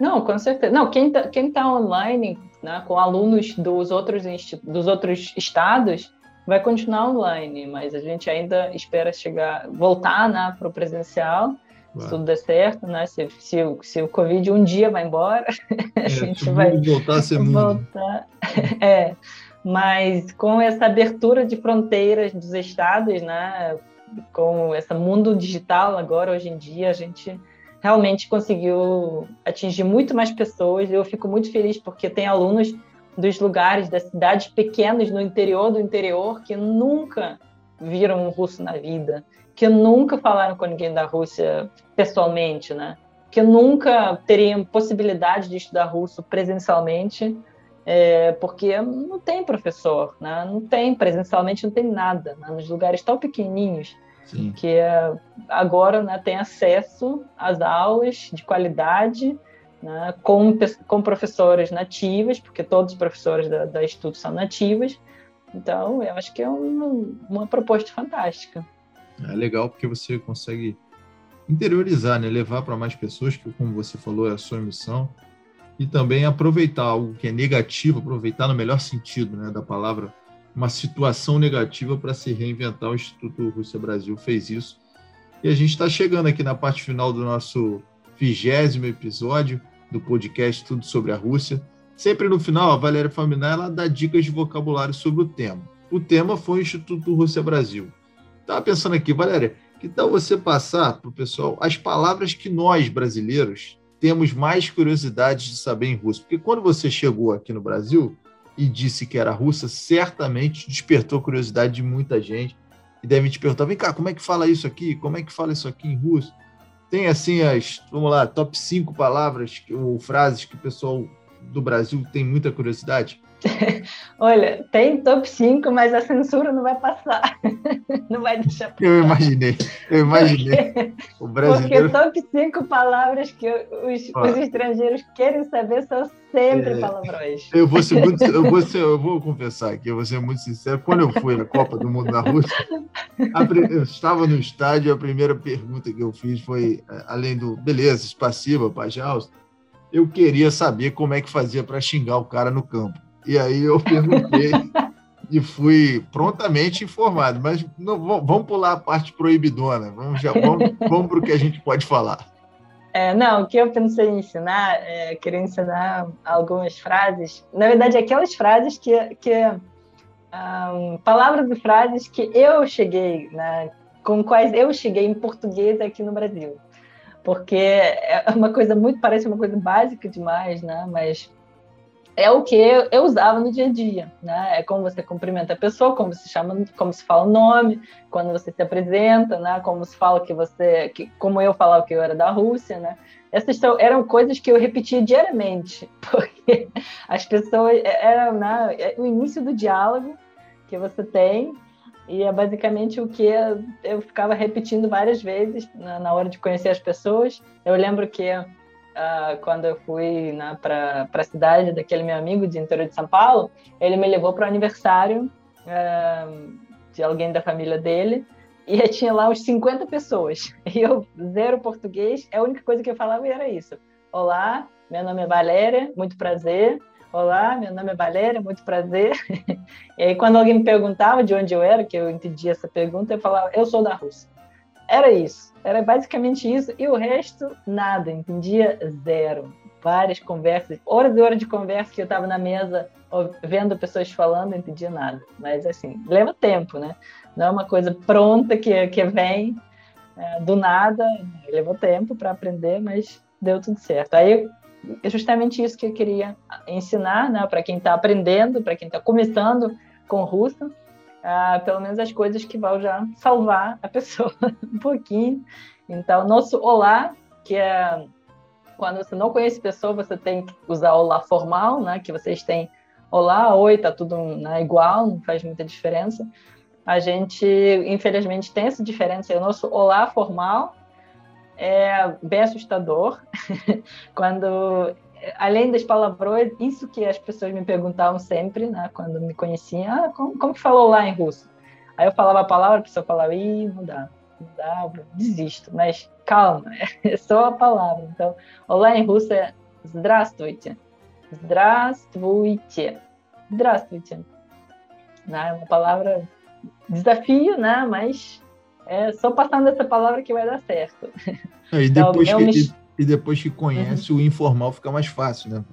[SPEAKER 2] Não, com certeza. Não, quem está quem tá online né, com alunos dos outros, dos outros estados, vai continuar online, mas a gente ainda espera chegar, voltar né, para o presencial, claro. se tudo der certo, né? Se, se, se, o Covid um dia vai embora,
[SPEAKER 1] é, a gente vai voltar a ser voltar.
[SPEAKER 2] é, mas com essa abertura de fronteiras dos estados, né? Com esse mundo digital agora, hoje em dia, a gente realmente conseguiu atingir muito mais pessoas. Eu fico muito feliz porque tem alunos dos lugares, das cidades pequenas no interior do interior que nunca viram um russo na vida, que nunca falaram com ninguém da Rússia pessoalmente, né? Que nunca teriam possibilidade de estudar russo presencialmente, é, porque não tem professor, né? Não tem presencialmente, não tem nada, né? nos lugares tão pequenininhos. Sim. que é, agora né, tem acesso às aulas de qualidade né, com, com professoras nativas, porque todos os professores da, da Instituto são nativas. Então, eu acho que é uma, uma proposta fantástica.
[SPEAKER 1] É legal porque você consegue interiorizar, né? levar para mais pessoas, que, como você falou, é a sua missão, e também aproveitar algo que é negativo, aproveitar no melhor sentido né, da palavra, uma situação negativa para se reinventar. O Instituto Rússia Brasil fez isso. E a gente está chegando aqui na parte final do nosso vigésimo episódio do podcast Tudo sobre a Rússia. Sempre no final, a Valéria Faminar ela dá dicas de vocabulário sobre o tema. O tema foi o Instituto Rússia Brasil. Estava pensando aqui, Valéria, que tal você passar para o pessoal as palavras que nós, brasileiros, temos mais curiosidade de saber em russo? Porque quando você chegou aqui no Brasil, e disse que era russa, certamente despertou curiosidade de muita gente e devem te perguntar: vem cá, como é que fala isso aqui? Como é que fala isso aqui em russo? Tem assim as, vamos lá, top 5 palavras ou frases que o pessoal do Brasil tem muita curiosidade?
[SPEAKER 2] Olha, tem top 5, mas a censura não vai passar. não vai deixar passar.
[SPEAKER 1] Eu imaginei, eu imaginei.
[SPEAKER 2] Porque, o brasileiro... porque top 5 palavras que os, os, estrangeiros querem saber são sempre é, palavrões.
[SPEAKER 1] Eu vou ser muito, eu vou ser, eu vou confessar aqui, eu vou ser muito sincero. Quando eu fui na Copa do Mundo na Rússia, eu estava no estádio, a primeira pergunta que eu fiz foi, além do beleza, espaciba, pajaus, eu queria saber como é que fazia para xingar o cara no campo. E aí eu perguntei e fui prontamente informado. Mas não, vamos pular a parte proibidona, vamos, já, vamos, vamos para o que a gente pode falar.
[SPEAKER 2] É, não, o que eu pensei em ensinar, é, queria ensinar algumas frases. Na verdade, aquelas frases que, que um, palavras e frases que eu cheguei, né, com quais eu cheguei em português aqui no Brasil, porque é uma coisa muito parece uma coisa básica demais, né? Mas é o que eu usava no dia a dia, né? É como você cumprimenta a pessoa, como se chama, como se fala o nome, quando você se apresenta, né? Como se fala que você, que, como eu falava que eu era da Rússia, né? Essas eram coisas que eu repetia diariamente, porque as pessoas é, era né, é o início do diálogo que você tem e é basicamente o que eu, ficava repetindo várias vezes na, na hora de conhecer as pessoas. Eu lembro que uh, quando eu fui né, para a cidade daquele meu amigo de interior de São Paulo, ele me levou para o aniversário uh, de alguém da família dele e tinha lá uns 50 pessoas. E eu, zero português, a única coisa que eu falava era isso. Olá, meu nome é Valéria, muito prazer. Olá, meu nome é Valéria, muito prazer. e aí, quando alguém me perguntava de onde eu era, que eu entendia essa pergunta, eu falava, eu sou da Rússia. Era isso. Era basicamente isso. E o resto, nada. Entendia zero. várias conversas, horas e horas de conversa que eu estava na mesa vendo pessoas falando, não entendia nada. Mas assim, leva tempo, né? Não é uma coisa pronta que, que vem é, do nada, levou tempo para aprender, mas deu tudo certo. Aí é justamente isso que eu queria ensinar, né, para quem está aprendendo, para quem está começando com russo, uh, pelo menos as coisas que vão já salvar a pessoa um pouquinho. Então, nosso olá, que é quando você não conhece pessoa, você tem que usar olá formal, né, que vocês têm olá, oi, tá tudo né, igual, não faz muita diferença. A gente, infelizmente, tem essa diferença. O nosso olá formal é bem assustador. quando, além das palavrões, isso que as pessoas me perguntavam sempre, né, quando me conheciam, ah, como, como que falou lá em russo? Aí eu falava a palavra, a pessoa falava, ih, não dá, não dá, desisto. Mas calma, é só a palavra. Então, olá em russo é здравствуйте. Здравствуйте. Здравствуйте. Né? É uma palavra desafio, né? Mas é só passando essa palavra que vai dar certo.
[SPEAKER 1] É, e, então, depois que, me... e, e, depois que conhece, uhum. o informal fica mais fácil, né?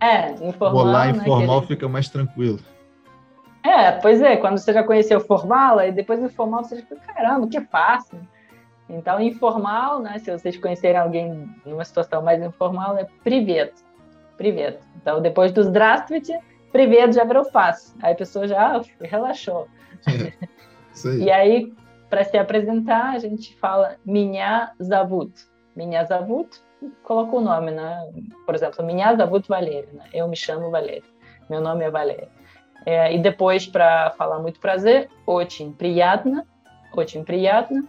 [SPEAKER 2] É, informal.
[SPEAKER 1] Rolar né, informal né, fica mais tranquilo.
[SPEAKER 2] É, pois é, quando você já conheceu o formal, aí depois o informal você fica, caramba, que fácil. Então, informal, né? Se vocês conhecerem alguém numa situação mais informal, é privet. Privet. Então, depois dos Здравствуйте, privet já virou fácil. Aí a pessoa já relaxou. É, isso aí. e aí, para se apresentar, a gente fala Minha Zavut. Minha Zavut, coloca o nome, né? Por exemplo, Minha Zavut Valéria, né? Eu me chamo Valéria. Meu nome é Valéria. É, e depois, para falar muito prazer, Otin Priyatna. Otin Priyatna.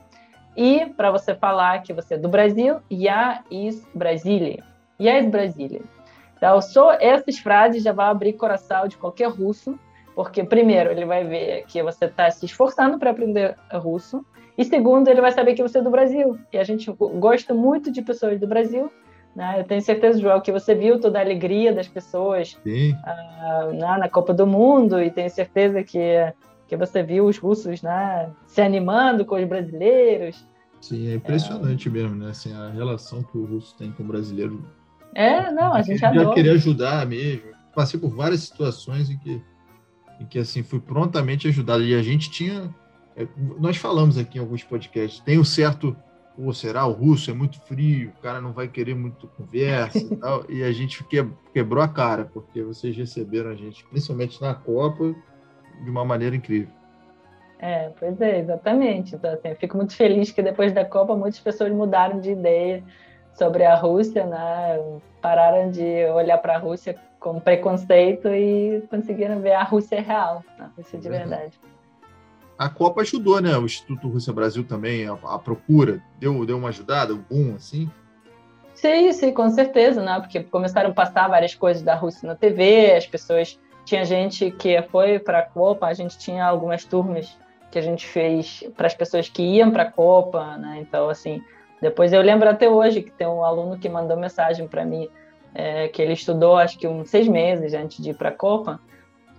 [SPEAKER 2] E para você falar que você é do Brasil, Ya is Brasília. Ya is Brasília. Então, só essas frases já vão abrir coração de qualquer russo porque, primeiro, ele vai ver que você está se esforçando para aprender russo, e segundo, ele vai saber que você é do Brasil. E a gente gosta muito de pessoas do Brasil. Né? Eu tenho certeza, João, que você viu toda a alegria das pessoas uh, na, na Copa do Mundo, e tenho certeza que, que você viu os russos né, se animando com os brasileiros.
[SPEAKER 1] Sim, é impressionante é... mesmo, né? Assim, a relação que o russo tem com o brasileiro.
[SPEAKER 2] É, não, a gente adora.
[SPEAKER 1] Já querer ajudar mesmo. Passei por várias situações em que em que assim fui prontamente ajudado. E a gente tinha, é, nós falamos aqui em alguns podcasts, tem um certo, ou será o russo é muito frio, o cara não vai querer muito conversa e tal, e a gente quebrou a cara porque vocês receberam a gente, principalmente na Copa, de uma maneira incrível.
[SPEAKER 2] É, pois é, exatamente. Então, assim, eu fico muito feliz que depois da Copa muitas pessoas mudaram de ideia sobre a Rússia, né? Pararam de olhar para a Rússia com preconceito e conseguiram ver a Rússia real, a Rússia de verdade.
[SPEAKER 1] A Copa ajudou, né? O Instituto Rússia Brasil também, a, a, procura, deu, deu uma ajudada, um boom, assim?
[SPEAKER 2] Sim, sim, com certeza, né? Porque começaram a passar várias coisas da Rússia na TV, as pessoas. Tinha gente que foi para a Copa, a gente tinha algumas turmas que a gente fez para as pessoas que iam para a Copa, né? Então, assim, depois eu lembro até hoje que tem um aluno que mandou mensagem para mim é, que ele estudou acho que uns seis meses antes de ir para a Copa.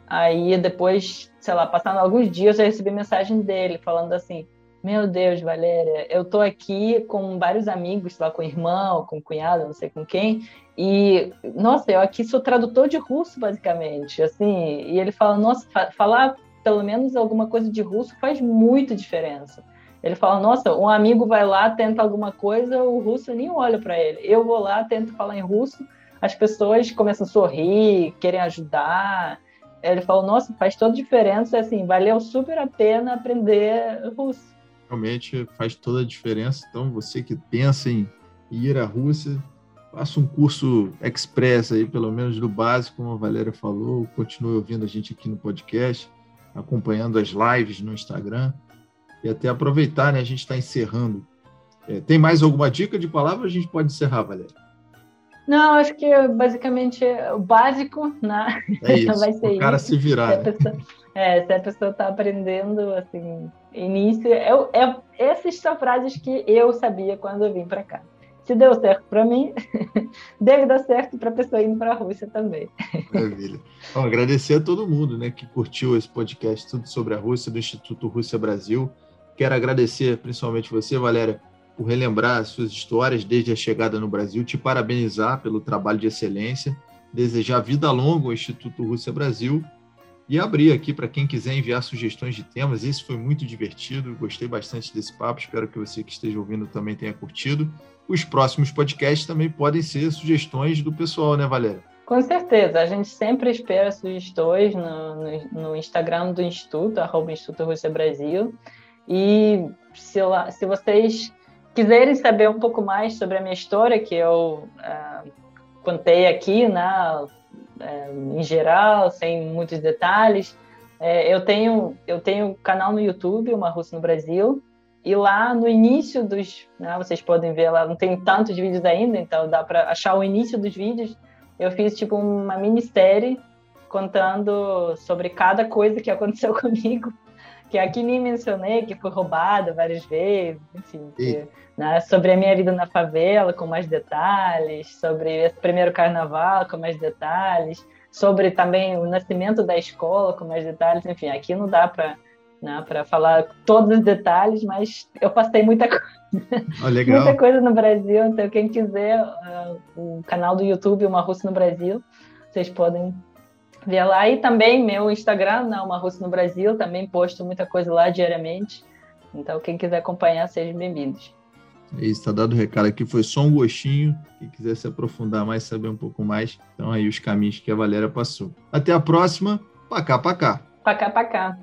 [SPEAKER 2] Aí depois, sei lá, passando alguns dias, eu recebi mensagem dele falando assim: Meu Deus, Valéria, eu tô aqui com vários amigos, lá com irmão, com cunhado, não sei com quem, e nossa, eu aqui sou tradutor de russo basicamente, assim. E ele fala: Nossa, falar pelo menos alguma coisa de russo faz muita diferença. Ele fala: Nossa, um amigo vai lá, tenta alguma coisa, o russo nem olha para ele. Eu vou lá, tento falar em russo as pessoas começam a sorrir, querem ajudar. Ele falou, nossa, faz toda a diferença, assim, valeu super a pena aprender russo.
[SPEAKER 1] Realmente faz toda a diferença. Então, você que pensa em ir à Rússia, faça um curso express aí, pelo menos do básico, como a Valéria falou. Continue ouvindo a gente aqui no podcast, acompanhando as lives no Instagram. E até aproveitar, né? A gente está encerrando. É, tem mais alguma dica de palavra? A gente pode encerrar, Valéria.
[SPEAKER 2] Não, acho que basicamente o básico, né?
[SPEAKER 1] É isso, Vai ser o cara isso. se virar. Se a
[SPEAKER 2] né? pessoa, é, se a pessoa está aprendendo, assim, início... Eu, é, essas são frases que eu sabia quando eu vim para cá. Se deu certo para mim, deve dar certo para a pessoa indo para a Rússia também.
[SPEAKER 1] Maravilha. Agradecer a todo mundo né, que curtiu esse podcast, tudo sobre a Rússia, do Instituto Rússia Brasil. Quero agradecer principalmente você, Valéria, por relembrar suas histórias desde a chegada no Brasil, te parabenizar pelo trabalho de excelência, desejar vida longa ao Instituto Rússia Brasil e abrir aqui para quem quiser enviar sugestões de temas. Esse foi muito divertido, gostei bastante desse papo, espero que você que esteja ouvindo também tenha curtido. Os próximos podcasts também podem ser sugestões do pessoal, né, Valéria?
[SPEAKER 2] Com certeza, a gente sempre espera sugestões no, no, no Instagram do Instituto, arroba Instituto Rússia Brasil. E se, lá, se vocês quiserem saber um pouco mais sobre a minha história, que eu uh, contei aqui, né, é, em geral, sem muitos detalhes. É, eu tenho eu tenho canal no YouTube, Uma Russa no Brasil, e lá no início dos, né, vocês podem ver lá, não tem tantos vídeos ainda, então dá para achar o início dos vídeos. Eu fiz tipo uma minissérie contando sobre cada coisa que aconteceu comigo, que aqui nem mencionei, que foi roubada várias vezes, enfim, que, né, sobre a minha vida na favela com mais detalhes, sobre esse primeiro carnaval com mais detalhes, sobre também o nascimento da escola com mais detalhes, enfim, aqui não dá para né, para falar todos os detalhes, mas eu passei muita coisa,
[SPEAKER 1] oh,
[SPEAKER 2] muita coisa no Brasil, então quem quiser uh, o canal do YouTube Uma Russa no Brasil, vocês podem ver lá e também meu Instagram, né, Uma Russa no Brasil, também posto muita coisa lá diariamente. Então quem quiser acompanhar, sejam bem-vindos.
[SPEAKER 1] É isso, está dado o recado aqui, foi só um gostinho. Quem quiser se aprofundar mais, saber um pouco mais, então aí os caminhos que a Valéria passou. Até a próxima, pacá, pacá.
[SPEAKER 2] Pacá, pacá.